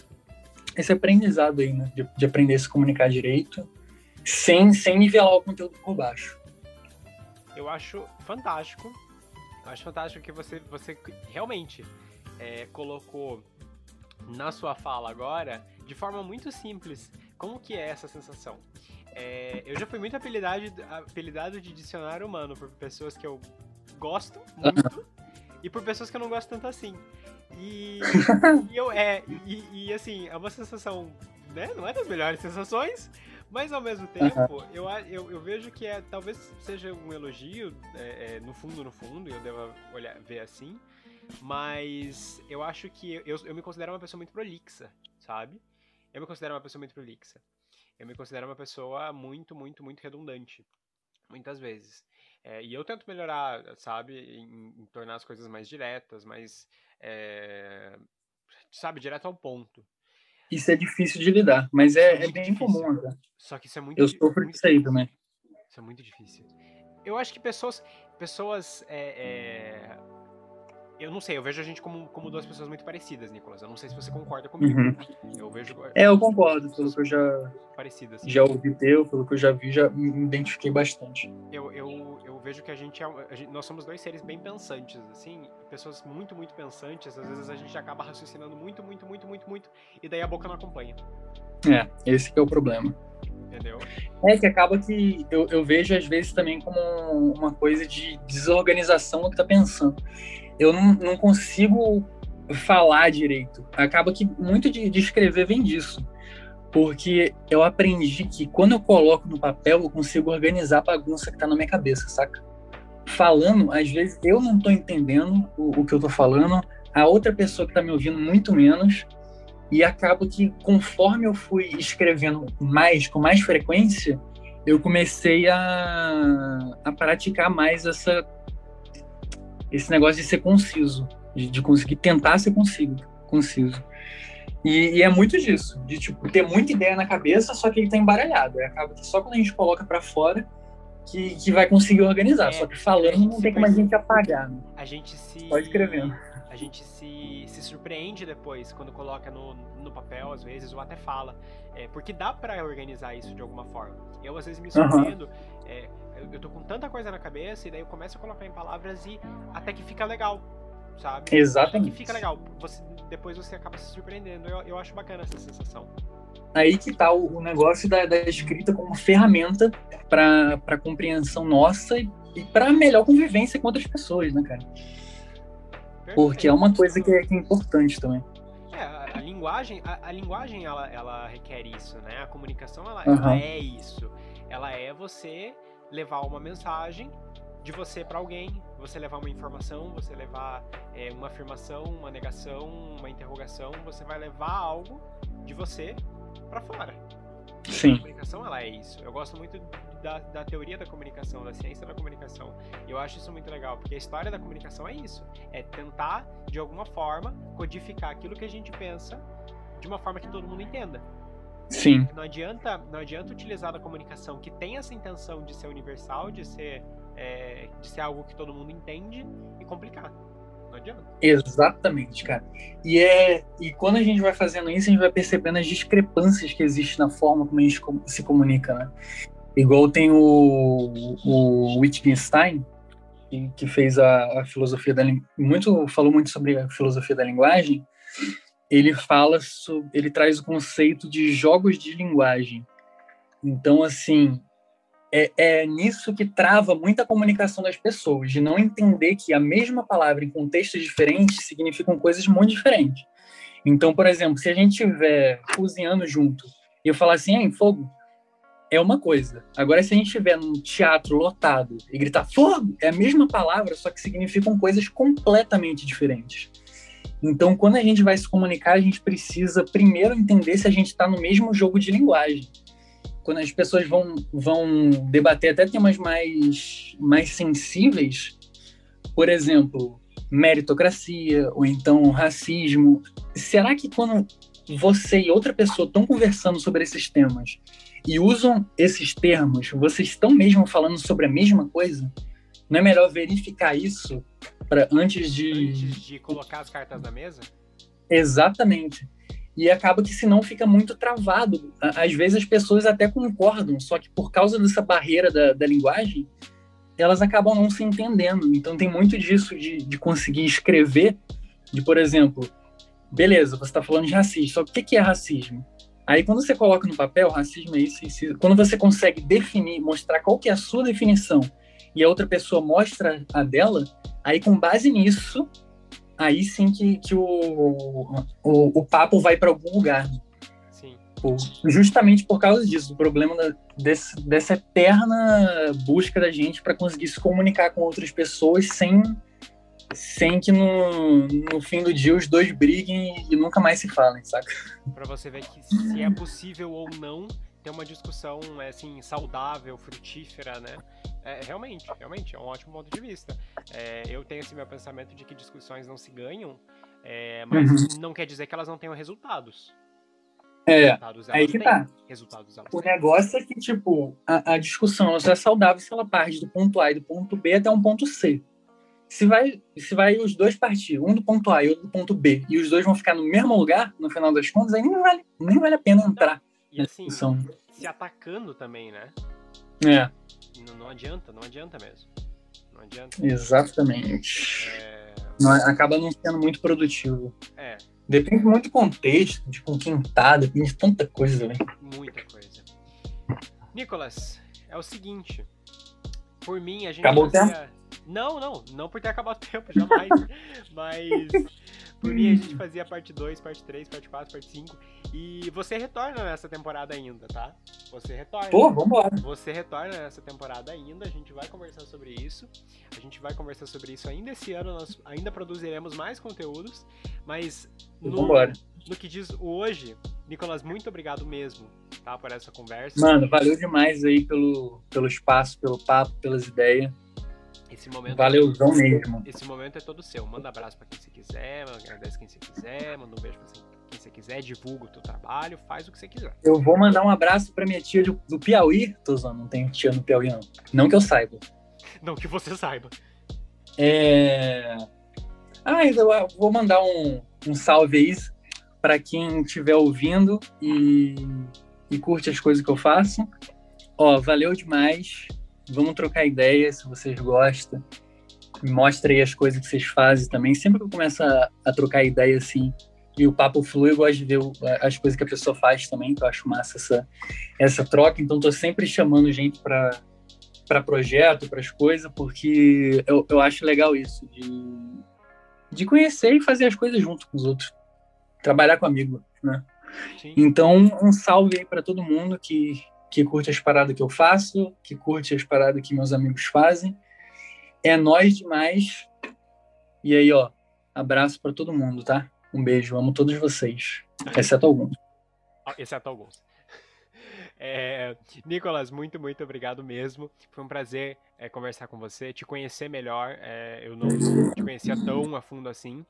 Esse aprendizado aí, né? De, de aprender a se comunicar direito sem, sem nivelar o conteúdo por baixo. Eu acho fantástico. Eu acho fantástico que você, você realmente é, colocou na sua fala agora de forma muito simples como que é essa sensação. É, eu já fui muito apelidado, apelidado de dicionário humano por pessoas que eu gosto muito e por pessoas que eu não gosto tanto assim. E, e eu é e, e, assim é uma sensação, né? Não é das melhores sensações, mas ao mesmo tempo, uhum. eu, eu, eu, vejo que é talvez seja um elogio, é, é, no fundo, no fundo, eu devo olhar, ver assim. Mas eu acho que eu, eu me considero uma pessoa muito prolixa, sabe? Eu me considero uma pessoa muito prolixa. Eu me considero uma pessoa muito, muito, muito redundante. Muitas vezes. É, e eu tento melhorar, sabe? Em, em, tornar as coisas mais diretas, mais. É, sabe, direto ao ponto isso é difícil de lidar, mas é, é, é bem difícil. comum. Né? Só que isso é muito Eu sofro disso aí também. Isso é muito difícil. Eu acho que pessoas, pessoas é, é eu não sei, eu vejo a gente como, como duas pessoas muito parecidas, Nicolas. Eu não sei se você concorda comigo. Uhum. Eu vejo. É, eu concordo, pelo que eu já. Parecidas. Já ouvi teu, pelo que eu já vi, já me identifiquei bastante. Eu, eu, eu vejo que a gente, é, a gente, Nós somos dois seres bem pensantes, assim. Pessoas muito, muito pensantes. Às vezes a gente acaba raciocinando muito, muito, muito, muito, muito. E daí a boca não acompanha. É, esse que é o problema. Entendeu? É que acaba que eu, eu vejo às vezes também como uma coisa de desorganização do que tá pensando eu não, não consigo falar direito. Acaba que muito de, de escrever vem disso. Porque eu aprendi que quando eu coloco no papel, eu consigo organizar a bagunça que tá na minha cabeça, saca? Falando, às vezes eu não tô entendendo o, o que eu tô falando, a outra pessoa que tá me ouvindo muito menos, e acaba que conforme eu fui escrevendo mais, com mais frequência, eu comecei a, a praticar mais essa, esse negócio de ser conciso, de, de conseguir tentar ser consigo, conciso. E, e, é muito disso, de tipo, ter muita ideia na cabeça, só que ele tá embaralhado. Aí acaba que só quando a gente coloca para fora que, que vai conseguir organizar. É, só que falando não tem como a gente apagar. Né? A gente se. Só escrevendo. A gente se, se surpreende depois quando coloca no, no papel, às vezes, ou até fala. É, porque dá para organizar isso de alguma forma. Eu, às vezes, me surpreendo. Uhum. É, eu, eu tô com tanta coisa na cabeça, e daí eu começo a colocar em palavras e até que fica legal sabe? Exatamente. Que fica legal. Você, depois você acaba se surpreendendo. Eu, eu acho bacana essa sensação. Aí que tá o, o negócio da, da, escrita como ferramenta para compreensão nossa e, e para melhor convivência com outras pessoas, né, cara? Perfeito. Porque é uma coisa que é, que é importante também. É, a, a linguagem, a, a, linguagem ela, ela requer isso, né? A comunicação ela, uhum. ela é isso. Ela é você levar uma mensagem de você para alguém, você levar uma informação, você levar é, uma afirmação, uma negação, uma interrogação, você vai levar algo de você para fora. Sim. A comunicação ela é isso. Eu gosto muito da, da teoria da comunicação, da ciência da comunicação. E eu acho isso muito legal, porque a história da comunicação é isso. É tentar, de alguma forma, codificar aquilo que a gente pensa de uma forma que todo mundo entenda. Sim. Não adianta, não adianta utilizar a comunicação que tem essa intenção de ser universal, de ser é, de ser algo que todo mundo entende e complicar. Não adianta. Exatamente, cara. E, é, e quando a gente vai fazendo isso, a gente vai percebendo as discrepâncias que existem na forma como a gente se comunica, né? Igual tem o, o Wittgenstein, que, que fez a, a filosofia da muito falou muito sobre a filosofia da linguagem. Ele fala sobre, ele traz o conceito de jogos de linguagem. Então, assim, é, é nisso que trava muita comunicação das pessoas, de não entender que a mesma palavra em contextos diferentes significam coisas muito diferentes. Então, por exemplo, se a gente estiver cozinhando junto e eu falar assim, em fogo, é uma coisa. Agora, se a gente estiver num teatro lotado e gritar fogo, é a mesma palavra, só que significam coisas completamente diferentes. Então, quando a gente vai se comunicar, a gente precisa primeiro entender se a gente está no mesmo jogo de linguagem quando as pessoas vão, vão debater até temas mais, mais sensíveis, por exemplo, meritocracia ou então racismo, será que quando você e outra pessoa estão conversando sobre esses temas e usam esses termos, vocês estão mesmo falando sobre a mesma coisa? Não é melhor verificar isso para antes de antes de colocar as cartas na mesa? Exatamente. E acaba que senão fica muito travado. Às vezes as pessoas até concordam, só que por causa dessa barreira da, da linguagem, elas acabam não se entendendo. Então tem muito disso de, de conseguir escrever, de por exemplo, beleza, você está falando de racismo, só que o que é racismo? Aí quando você coloca no papel, racismo é isso, isso, quando você consegue definir, mostrar qual que é a sua definição e a outra pessoa mostra a dela, aí com base nisso aí sim que, que o, o, o papo vai para algum lugar. Sim. Justamente por causa disso, o problema da, desse, dessa eterna busca da gente para conseguir se comunicar com outras pessoas sem, sem que no, no fim do dia os dois briguem e nunca mais se falem, saca? Para você ver que se é possível ou não ter uma discussão assim saudável, frutífera, né? É, realmente, realmente, é um ótimo ponto de vista. É, eu tenho esse meu pensamento de que discussões não se ganham, é, mas uhum. não quer dizer que elas não tenham resultados. É, resultados aí que têm. tá. Resultados o têm. negócio é que, tipo, a, a discussão só é saudável se ela parte do ponto A e do ponto B até um ponto C. Se vai, se vai os dois partir, um do ponto A e outro do ponto B, e os dois vão ficar no mesmo lugar, no final das contas, aí nem vale, nem vale a pena entrar. E assim, discussão. se atacando também, né? É. Não, não adianta, não adianta mesmo. Não adianta. Exatamente. É... Não, acaba não sendo muito produtivo. É. Depende muito do contexto, de com quem tá, depende de tanta coisa, velho. Muita coisa. Nicolas, é o seguinte. Por mim, a gente. Acabou fazia... o tempo? Não, não, não por ter acabado o tempo, jamais. Mas por mim a gente fazia parte 2, parte 3, parte 4, parte 5. E você retorna nessa temporada ainda, tá? Você retorna. Pô, vambora. Você retorna nessa temporada ainda, a gente vai conversar sobre isso. A gente vai conversar sobre isso ainda esse ano, nós ainda produziremos mais conteúdos. Mas no, vambora. no que diz hoje, Nicolas, muito obrigado mesmo tá? Por essa conversa. Mano, valeu demais aí pelo, pelo espaço, pelo papo, pelas ideias. Esse momento, Valeuzão mesmo. esse momento é todo seu. Manda abraço pra quem você quiser, agradece quem você quiser, manda um beijo pra quem você quiser, divulga o teu trabalho, faz o que você quiser. Eu vou mandar um abraço pra minha tia do, do Piauí. Tô zoando, não tenho tia no Piauí, não. Não que eu saiba. Não que você saiba. É... Ah, eu vou mandar um, um salve aí para quem estiver ouvindo e, e curte as coisas que eu faço. Ó, valeu demais. Vamos trocar ideias se vocês gostam. Me mostra aí as coisas que vocês fazem também. Sempre que eu começo a, a trocar ideia assim e o papo flui, eu gosto de ver o, as coisas que a pessoa faz também, que eu acho massa essa, essa troca. Então, tô sempre chamando gente para para projeto, para as coisas, porque eu, eu acho legal isso, de, de conhecer e fazer as coisas junto com os outros. Trabalhar com amigo, né? Sim. Então, um salve aí para todo mundo que, que curte as paradas que eu faço, que curte as paradas que meus amigos fazem. É nós demais. E aí, ó, abraço para todo mundo, tá? Um beijo, amo todos vocês, exceto alguns. Ah, Exceto alguns. É, Nicolas, muito, muito obrigado mesmo. Foi um prazer é, conversar com você, te conhecer melhor. É, eu não te conhecia tão a fundo assim,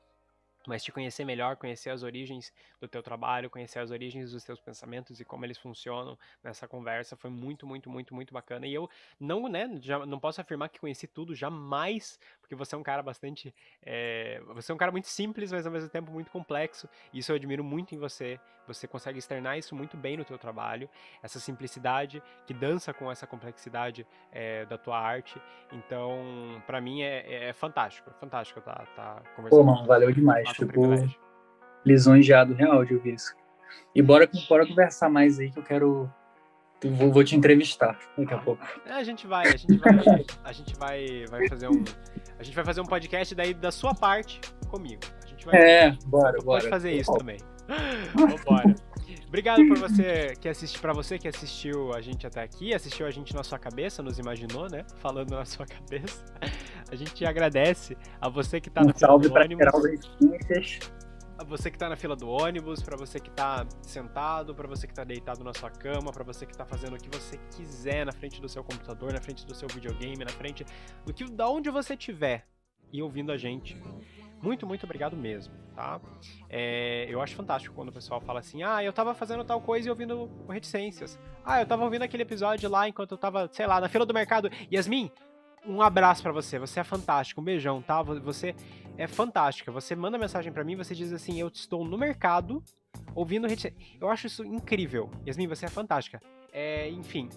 mas te conhecer melhor, conhecer as origens do teu trabalho, conhecer as origens dos teus pensamentos e como eles funcionam nessa conversa foi muito, muito, muito, muito bacana. E eu não, né, já não posso afirmar que conheci tudo jamais, porque você é um cara bastante, é, você é um cara muito simples, mas ao mesmo tempo muito complexo. E isso eu admiro muito em você. Você consegue externar isso muito bem no teu trabalho, essa simplicidade que dança com essa complexidade é, da tua arte. Então, para mim é, é, fantástico, é fantástico tá, tá conversando. Pô, mano, valeu demais. Um Tipo, lisonjeado real de ouvir isso. E bora, bora conversar mais aí que eu quero. Vou, vou te entrevistar daqui a pouco. É, a gente vai, a gente vai, a gente vai, vai fazer um, a gente vai fazer um podcast daí da sua parte comigo. A gente vai, É, bora, pode bora. fazer isso também. Vambora. Obrigado por você que assiste, para você que assistiu a gente até aqui, assistiu a gente na sua cabeça, nos imaginou, né? Falando na sua cabeça. A gente agradece a você que tá Um na fila salve do ônibus. Pra você que tá na fila do ônibus, pra você que tá sentado, pra você que tá deitado na sua cama, pra você que tá fazendo o que você quiser na frente do seu computador, na frente do seu videogame, na frente do que da onde você estiver e ouvindo a gente. Muito, muito obrigado mesmo, tá? É, eu acho fantástico quando o pessoal fala assim: ah, eu tava fazendo tal coisa e ouvindo Reticências. Ah, eu tava ouvindo aquele episódio lá enquanto eu tava, sei lá, na fila do mercado. Yasmin, um abraço pra você. Você é fantástico. Um beijão, tá? Vo- Você é fantástica. Você manda mensagem pra mim, você diz assim: eu estou no mercado ouvindo Reticências. Eu acho isso incrível. Yasmin, você é fantástica. É, enfim.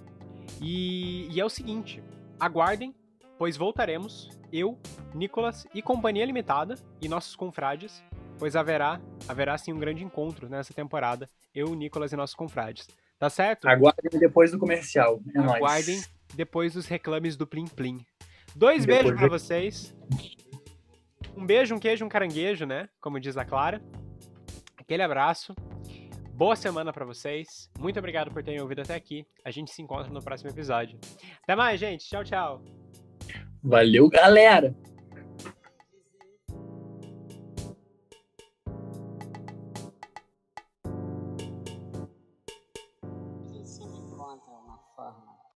E, e é o seguinte: aguardem, pois voltaremos, eu, Nicolas e Companhia Limitada e nossos confrades, pois haverá, haverá sim um grande encontro nessa temporada, eu, Nicolas e nossos confrades. Tá certo? Aguardem depois do comercial. É nóis. Aguardem depois dos reclames do Plim Plim. Dois Depois beijos pra de- vocês. Um beijo, um queijo, um caranguejo, né? Como diz a Clara. Aquele abraço. Boa semana pra vocês. Muito obrigado por terem ouvido até aqui. A gente se encontra no próximo episódio. Até mais, gente. Tchau, tchau. Valeu, galera!